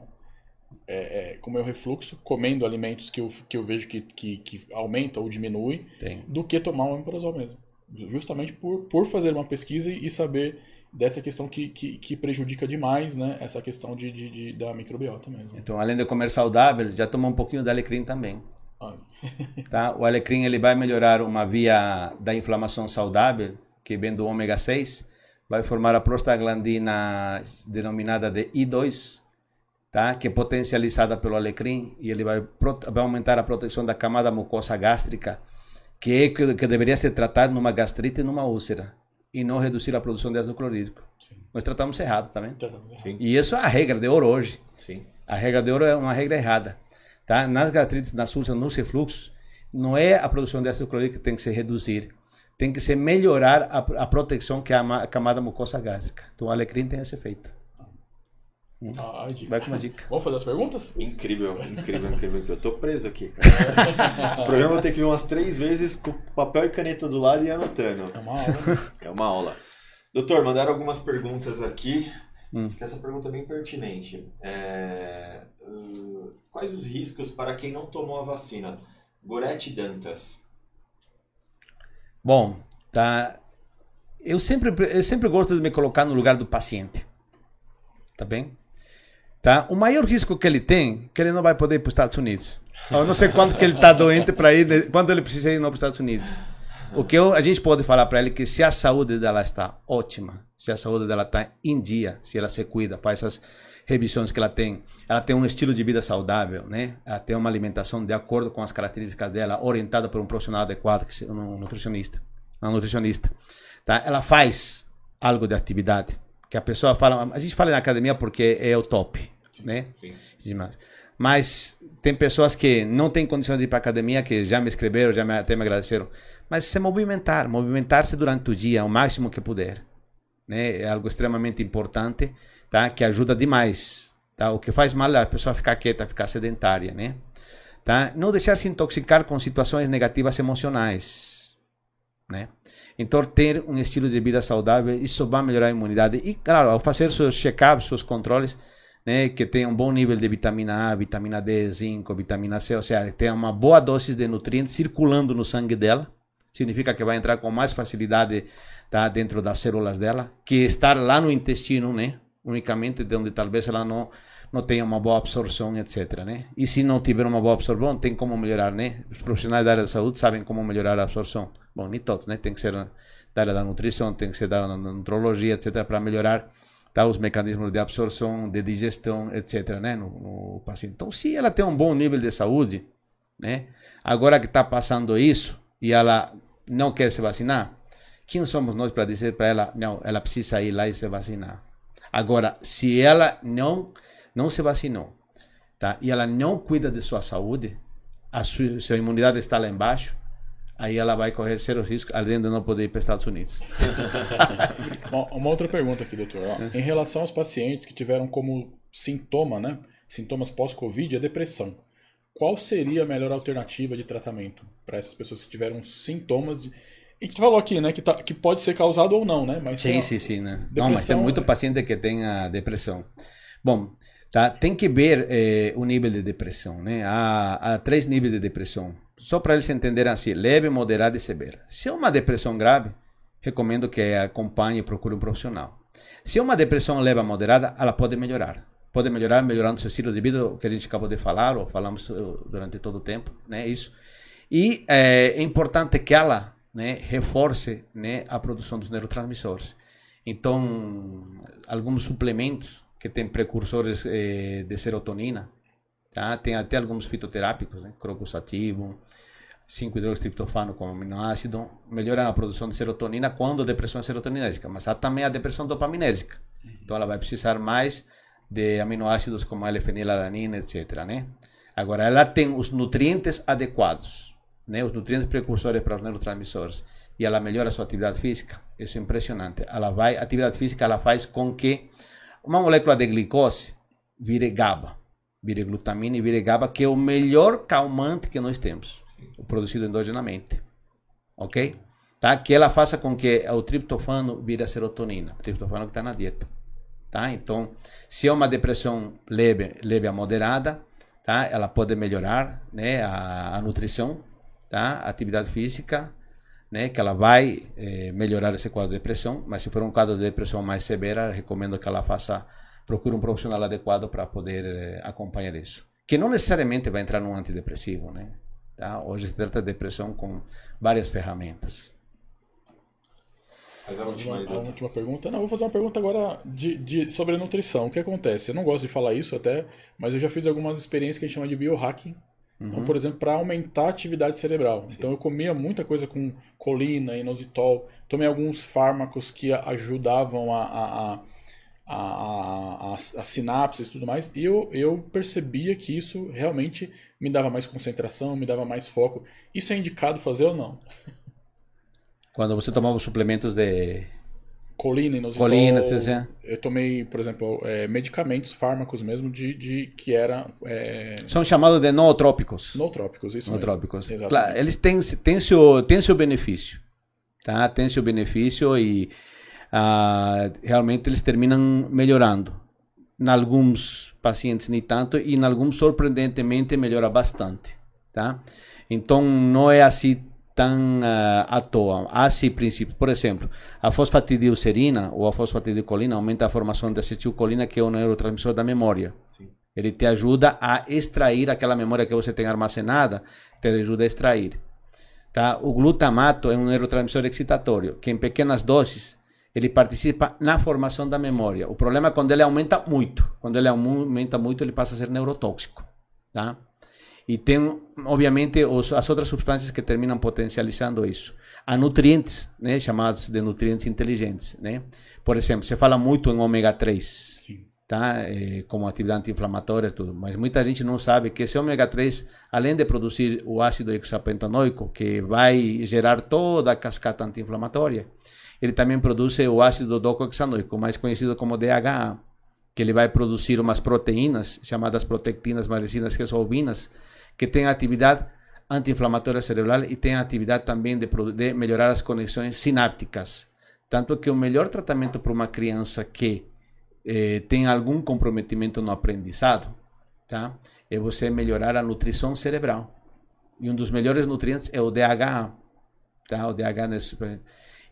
é, é, com o meu refluxo, comendo alimentos que eu, que eu vejo que, que, que aumenta ou diminui, Tem. do que tomar um omeprazol mesmo. Justamente por, por fazer uma pesquisa e saber dessa questão que, que, que, prejudica demais, né? Essa questão de, de, de, da microbiota mesmo. Então, além de comer saudável, já toma um pouquinho de alecrim também. Tá? O alecrim ele vai melhorar uma via da inflamação saudável, que vem do ômega 6, vai formar a prostaglandina denominada de I2, tá? que é potencializada pelo alecrim, e ele vai, vai aumentar a proteção da camada mucosa gástrica, que, é, que, que deveria ser tratada numa gastrite e numa úlcera e não reduzir a produção de ácido clorídrico. Sim. Nós tratamos errado também. Tá e isso é a regra de ouro hoje. Sim. A regra de ouro é uma regra errada. Tá? Nas gastrites, nas úlceras, nos refluxos, não é a produção de ácido clorídrico que tem que se reduzir. Tem que se melhorar a, a proteção que é a, a camada mucosa gástrica. Então, o alecrim tem esse efeito. Ah, a dica. Vai com uma dica. Vamos fazer as perguntas? Incrível, incrível, incrível. Eu tô preso aqui, cara. Esse programa eu que vir umas três vezes com papel e caneta do lado e anotando. É uma aula. É uma aula. Doutor, mandaram algumas perguntas aqui. Hum. Essa pergunta é bem pertinente. É, uh, quais os riscos para quem não tomou a vacina? Gorete Dantas. Bom, tá. Eu sempre, eu sempre gosto de me colocar no lugar do paciente. Tá bem? Tá? O maior risco que ele tem é que ele não vai poder ir para os Estados Unidos. Eu não sei quanto que ele está doente para ir, quanto ele precisa ir para os Estados Unidos. O que eu- a gente pode falar para ele é que se a saúde dela está ótima, se a saúde dela está em dia, se ela se cuida, faz essas revisões que ela tem, ela tem um estilo de vida saudável, né? Ela tem uma alimentação de acordo com as características dela, orientada por um profissional adequado, que seja um nutricionista, uma nutricionista, tá? Ela faz algo de atividade, que a pessoa fala, a gente fala na academia porque é o top, né? Sim. Mas tem pessoas que não têm condições de ir para academia, que já me escreveram, já me, até me agradeceram. Mas se movimentar, movimentar-se durante o dia, o máximo que puder. Né? É algo extremamente importante, tá? Que ajuda demais. Tá? O que faz mal é a pessoa ficar quieta, ficar sedentária, né? Tá? Não deixar se intoxicar com situações negativas emocionais, né? Então, ter um estilo de vida saudável, isso vai melhorar a imunidade. E, claro, ao fazer seus check-ups, seus controles, né, que tenha um bom nível de vitamina A, vitamina D, zinco, vitamina C, ou seja, tenha uma boa dose de nutrientes circulando no sangue dela, significa que vai entrar com mais facilidade tá, dentro das células dela, que estar lá no intestino, né, unicamente de onde talvez ela não não tenha uma boa absorção, etc, né? E se não tiver uma boa absorção, tem como melhorar, né? Os profissionais da área da saúde sabem como melhorar a absorção. Bom, nem todos, né? Tem que ser da área da nutrição, tem que ser da nutrologia, etc, para melhorar tá, os mecanismos de absorção, de digestão, etc, né, no, no paciente. Então, se ela tem um bom nível de saúde, né, agora que está passando isso e ela não quer se vacinar, quem somos nós para dizer para ela, não, ela precisa ir lá e se vacinar? Agora, se ela não não se vacinou, tá, e ela não cuida de sua saúde, a sua, sua imunidade está lá embaixo, aí ela vai correr sérios riscos, além de não poder ir para os Estados Unidos. Uma, uma outra pergunta aqui, doutor. Ó, É. Em relação aos pacientes que tiveram como sintoma, né? Sintomas pós-Covid, a depressão. Qual seria a melhor alternativa de tratamento para essas pessoas que tiveram sintomas de. E que você falou aqui, né? Que, tá- que pode ser causado ou não, né? Mas Sim, sim, sim, né? Não, mas tem muito paciente que tem a depressão. Bom, tá? Tem que ver eh, o nível de depressão, né? Há, há três níveis de depressão. Só para eles entenderem assim, leve, moderada e severa. Se é uma depressão grave, recomendo que acompanhe e procure um profissional. Se é uma depressão leve a moderada, ela pode melhorar. Pode melhorar melhorando seu estilo de vida, o que a gente acabou de falar, ou falamos eh, durante todo o tempo, né? Isso. E eh, é importante que ela né, reforce né, a produção dos neurotransmissores. Então, alguns suplementos que têm precursores eh, de serotonina, tá? tem até alguns fitoterápicos, né? crocus ativo, 5-hidroxitriptofano como aminoácido, melhoram a produção de serotonina quando a depressão é serotoninérgica, mas há também a depressão dopaminérgica. Então, ela vai precisar mais de aminoácidos como a L-fenilalanina, etc. Né? Agora, ela tem os nutrientes adequados, né? os nutrientes precursores para os neurotransmissores, e ela melhora a sua atividade física. Isso é impressionante. Ela vai, a atividade física ela faz com que uma molécula de glicose vire GABA, vire glutamina e vire GABA, que é o melhor calmante que nós temos, produzido endogenamente. Ok? Tá? Que ela faça com que o triptofano vire a serotonina, o triptofano que está na dieta. Tá? Então, se é uma depressão leve, leve a moderada, tá? Ela pode melhorar, né, a, a nutrição, tá? A atividade física, né, que ela vai eh, melhorar esse quadro de depressão, mas se for um quadro de depressão mais severa, recomendo que ela faça procure um profissional adequado para poder eh, acompanhar isso. Que não necessariamente vai entrar num antidepressivo, né? Tá? Hoje se trata de depressão com várias ferramentas. Mas a última A doutor. última pergunta. Não, vou fazer uma pergunta agora de, de- sobre a nutrição. O que acontece? Eu não gosto de falar isso até, mas eu já fiz algumas experiências que a gente chama de biohacking. Então, por exemplo, para aumentar a atividade cerebral. Então, eu comia muita coisa com colina, inositol. Tomei alguns fármacos que a- ajudavam a, a, a, a, a, sinapses e tudo mais. E eu, eu percebia que isso realmente me dava mais concentração, me dava mais foco. Isso é indicado fazer ou não? Quando você tomava os suplementos de colina, inositol. Colina, etc. Eu tomei, por exemplo, é, medicamentos, fármacos mesmo, de, de que era é, São chamados de nootrópicos. nootrópicos, isso Nootrópicos. mesmo. Claro, eles têm, têm, seu, têm seu benefício. Tá? Tem seu benefício e ah, realmente eles terminam melhorando. Em alguns pacientes nem tanto e em alguns surpreendentemente melhora bastante. Tá? Então não é assim tão ah, à toa. Há sim princípios. Por exemplo, a fosfatidilcerina ou a fosfatidilcolina aumenta a formação de acetilcolina, que é um neurotransmissor da memória. Sim. Ele te ajuda a extrair aquela memória que você tem armazenada, te ajuda a extrair. Tá? O glutamato é um neurotransmissor excitatório, que em pequenas doses ele participa na formação da memória. O problema é quando ele aumenta muito. Quando ele aumenta muito, ele passa a ser neurotóxico. Tá? E tem, obviamente, os, as outras substâncias que terminam potencializando isso. Há nutrientes, né, chamados de nutrientes inteligentes. Né? Por exemplo, se fala muito em ômega 3 Sim. tá? Eh, como atividade anti-inflamatória e tudo. Mas muita gente não sabe que esse ômega 3, além de produzir o ácido hexapentanoico, que vai gerar toda a cascata anti-inflamatória, ele também produz o ácido docohexanoico, mais conhecido como DHA, que ele vai produzir umas proteínas chamadas protectinas maricinas resolvinas, que têm atividade anti-inflamatória cerebral e têm a atividade também de, de melhorar as conexões sinápticas. Tanto que o melhor tratamento para uma criança que eh, tem algum comprometimento no aprendizado, tá? É você melhorar a nutrição cerebral. E um dos melhores nutrientes é o DHA, tá? O DHA nesse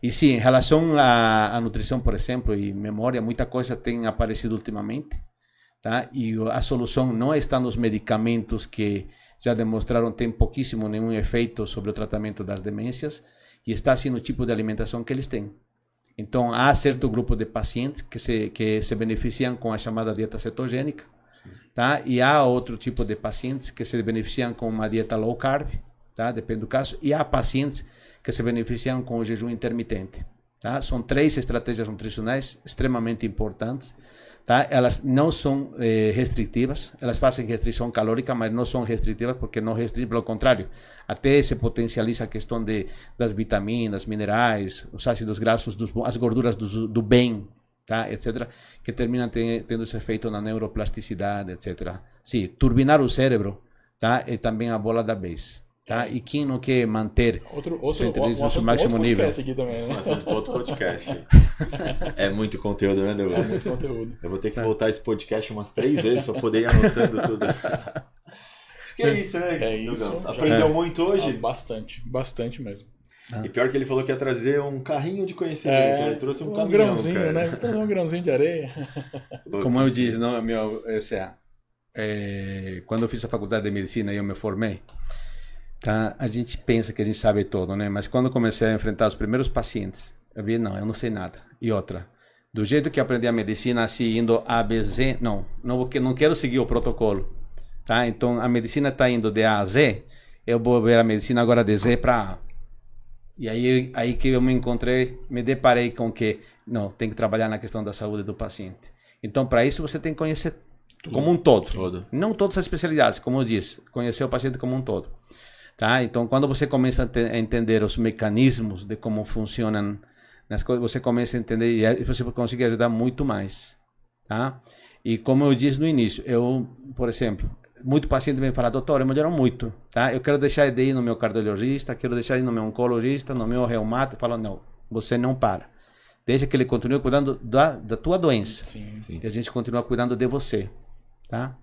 e sim, em relação à, à nutrição, por exemplo, e memória, muita coisa tem aparecido ultimamente, tá? E a solução não está nos medicamentos que já demonstraram ter pouquíssimo nenhum efeito sobre o tratamento das demências, e está sim no tipo de alimentação que eles têm. Então, há certo grupo de pacientes que se, que se beneficiam com a chamada dieta cetogênica, tá? E há outro tipo de pacientes que se beneficiam com uma dieta low carb, tá? Depende do caso. E há pacientes que se beneficiam com o jejum intermitente, tá? São três estratégias nutricionais extremamente importantes, tá? Elas não são eh, restritivas, elas fazem restrição calórica, mas não são restritivas porque não restringem, pelo contrário, até se potencializa a questão de, das vitaminas, minerais, os ácidos graxos, dos, as gorduras do, do bem, tá? etc., que terminam te- tendo esse efeito na neuroplasticidade, etc. Sim, turbinar o cérebro tá? é também a bola da vez. Tá? E quem não quer manter Outro, outro, Seu inteligência um no pra máximo outro nível. podcast aqui também, Um né? assunto para outro podcast. É muito conteúdo, né, É Douglas? muito conteúdo. Eu vou ter que voltar esse podcast umas três vezes para poder ir anotando tudo. Acho que é isso, né? É isso, Aprendeu É. muito Ah, hoje. bastante, bastante mesmo. E pior que ele falou que ia trazer um carrinho de conhecimento. ele trouxe um, um caminhão, grãozinho, cara. né? Vou trazer um grãozinho de areia. Como eu disse, não, meu, ou seja, é, quando eu fiz a faculdade de medicina e eu me formei, tá? A gente pensa que a gente sabe tudo, né? Mas quando eu comecei a enfrentar os primeiros pacientes, eu vi, não, eu não sei nada. E outra, do jeito que aprendi a medicina, assim, indo A, B, Z, não, não, não quero seguir o protocolo, tá? Então, a medicina está indo de A a Z, eu vou ver a medicina agora de Z para A. E aí, aí que eu me encontrei, me deparei com que, não, tem que trabalhar na questão da saúde do paciente. Então, para isso, você tem que conhecer como um todo. Todo. Não todas as especialidades, como eu disse, conhecer o paciente como um todo. Tá? Então, quando você começa a, te- a entender os mecanismos de como funcionam as coisas, você começa a entender e você consegue ajudar muito mais. Tá? E como eu disse no início, eu, por exemplo, muito paciente vem falar, doutor, eu melhorou muito, tá? Eu quero deixar de ir no meu cardiologista, quero deixar de ir no meu oncologista, no meu reumato. Eu falo, não, você não para. Deixa que ele continue cuidando da, da tua doença. Sim. E a gente continua cuidando de você, tá?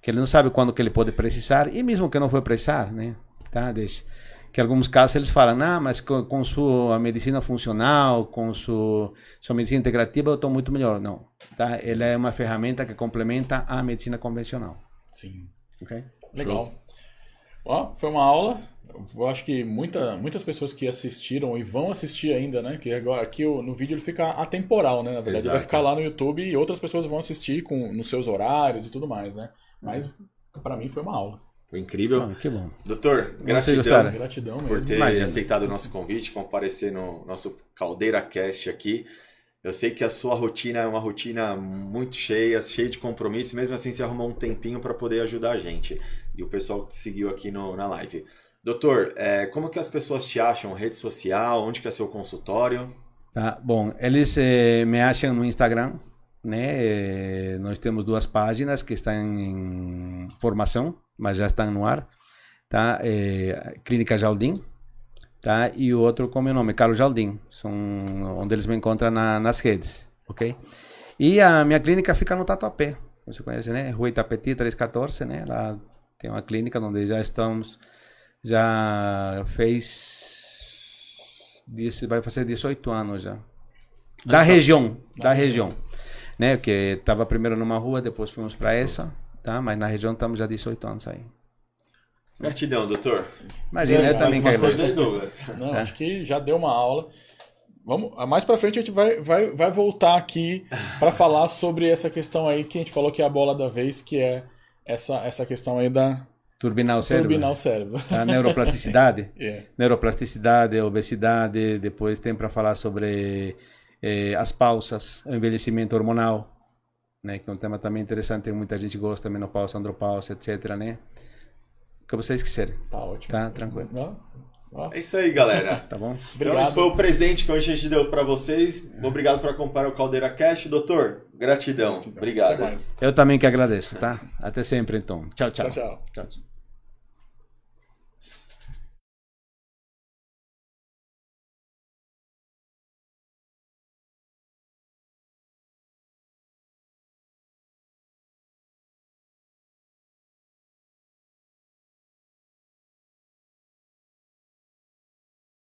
Que ele não sabe quando que ele pode precisar e mesmo que não for precisar, né? Tá? Deixa. Que em alguns casos eles falam, ah, mas com, com sua medicina funcional, com sua, sua medicina integrativa eu estou muito melhor. Não, tá? Ela é uma ferramenta que complementa a medicina convencional, Sim. ok? Legal. Ó, foi uma aula. Eu acho que muita, muitas pessoas que assistiram e vão assistir ainda, né? Que agora aqui no vídeo ele fica atemporal, né? Na verdade, ele vai Exato. ficar lá no YouTube e outras pessoas vão assistir com, nos seus horários e tudo mais, né? Mas pra mim foi uma aula. Foi incrível. Ah, que bom. Doutor, gratidão? Gratidão por mesmo. ter Imagina. aceitado o nosso convite, comparecer no nosso Caldeira Cast aqui. Eu sei que a sua rotina é uma rotina muito cheia, cheia de compromissos, mesmo assim você arrumou um tempinho para poder ajudar a gente. E o pessoal que te seguiu aqui no, na live. Doutor, é, como que as pessoas te acham? Rede social? Onde que é seu consultório? Tá? Bom, eles eh, me acham no Instagram, né? Eh, nós temos duas páginas que estão em formação, mas já estão no ar, tá? Eh, Clínica Jardim, tá? E o outro com meu nome, Carlos Jardim, são onde eles me encontram na, nas redes, ok? E a minha clínica fica no Tatuapé, você conhece, né? Rua Itapeti 314, né? Lá tem uma clínica onde já estamos, já fez vai fazer 18 anos já. Da região, da região. Né? Porque estava primeiro numa rua, depois fomos para essa, tá? Mas na região estamos já 18 anos aí. Gratidão, doutor. Imagina, eu também quero coisa. Douglas. Não, acho que já deu uma aula. Vamos, mais pra frente a gente vai, vai, vai voltar aqui para falar sobre essa questão aí que a gente falou que é a bola da vez, que é essa, essa questão aí da Turbinar o cérebro. turbinar o cérebro. A neuroplasticidade. É. neuroplasticidade, obesidade, depois tem para falar sobre eh, as pausas, o envelhecimento hormonal, né, que é um tema também interessante, muita gente gosta, menopausa, andropausa, etc, né? O que vocês quiserem, Tá ótimo. tá? Tranquilo, É isso aí, galera. tá bom? Então, Obrigado. esse foi o presente que hoje a gente deu para vocês. Obrigado por acompanhar o Caldeira Cash. Doutor, gratidão. Obrigado. Até mais. Eu também que agradeço, tá? Até sempre, então. Tchau, tchau. Tchau, tchau. tchau, tchau.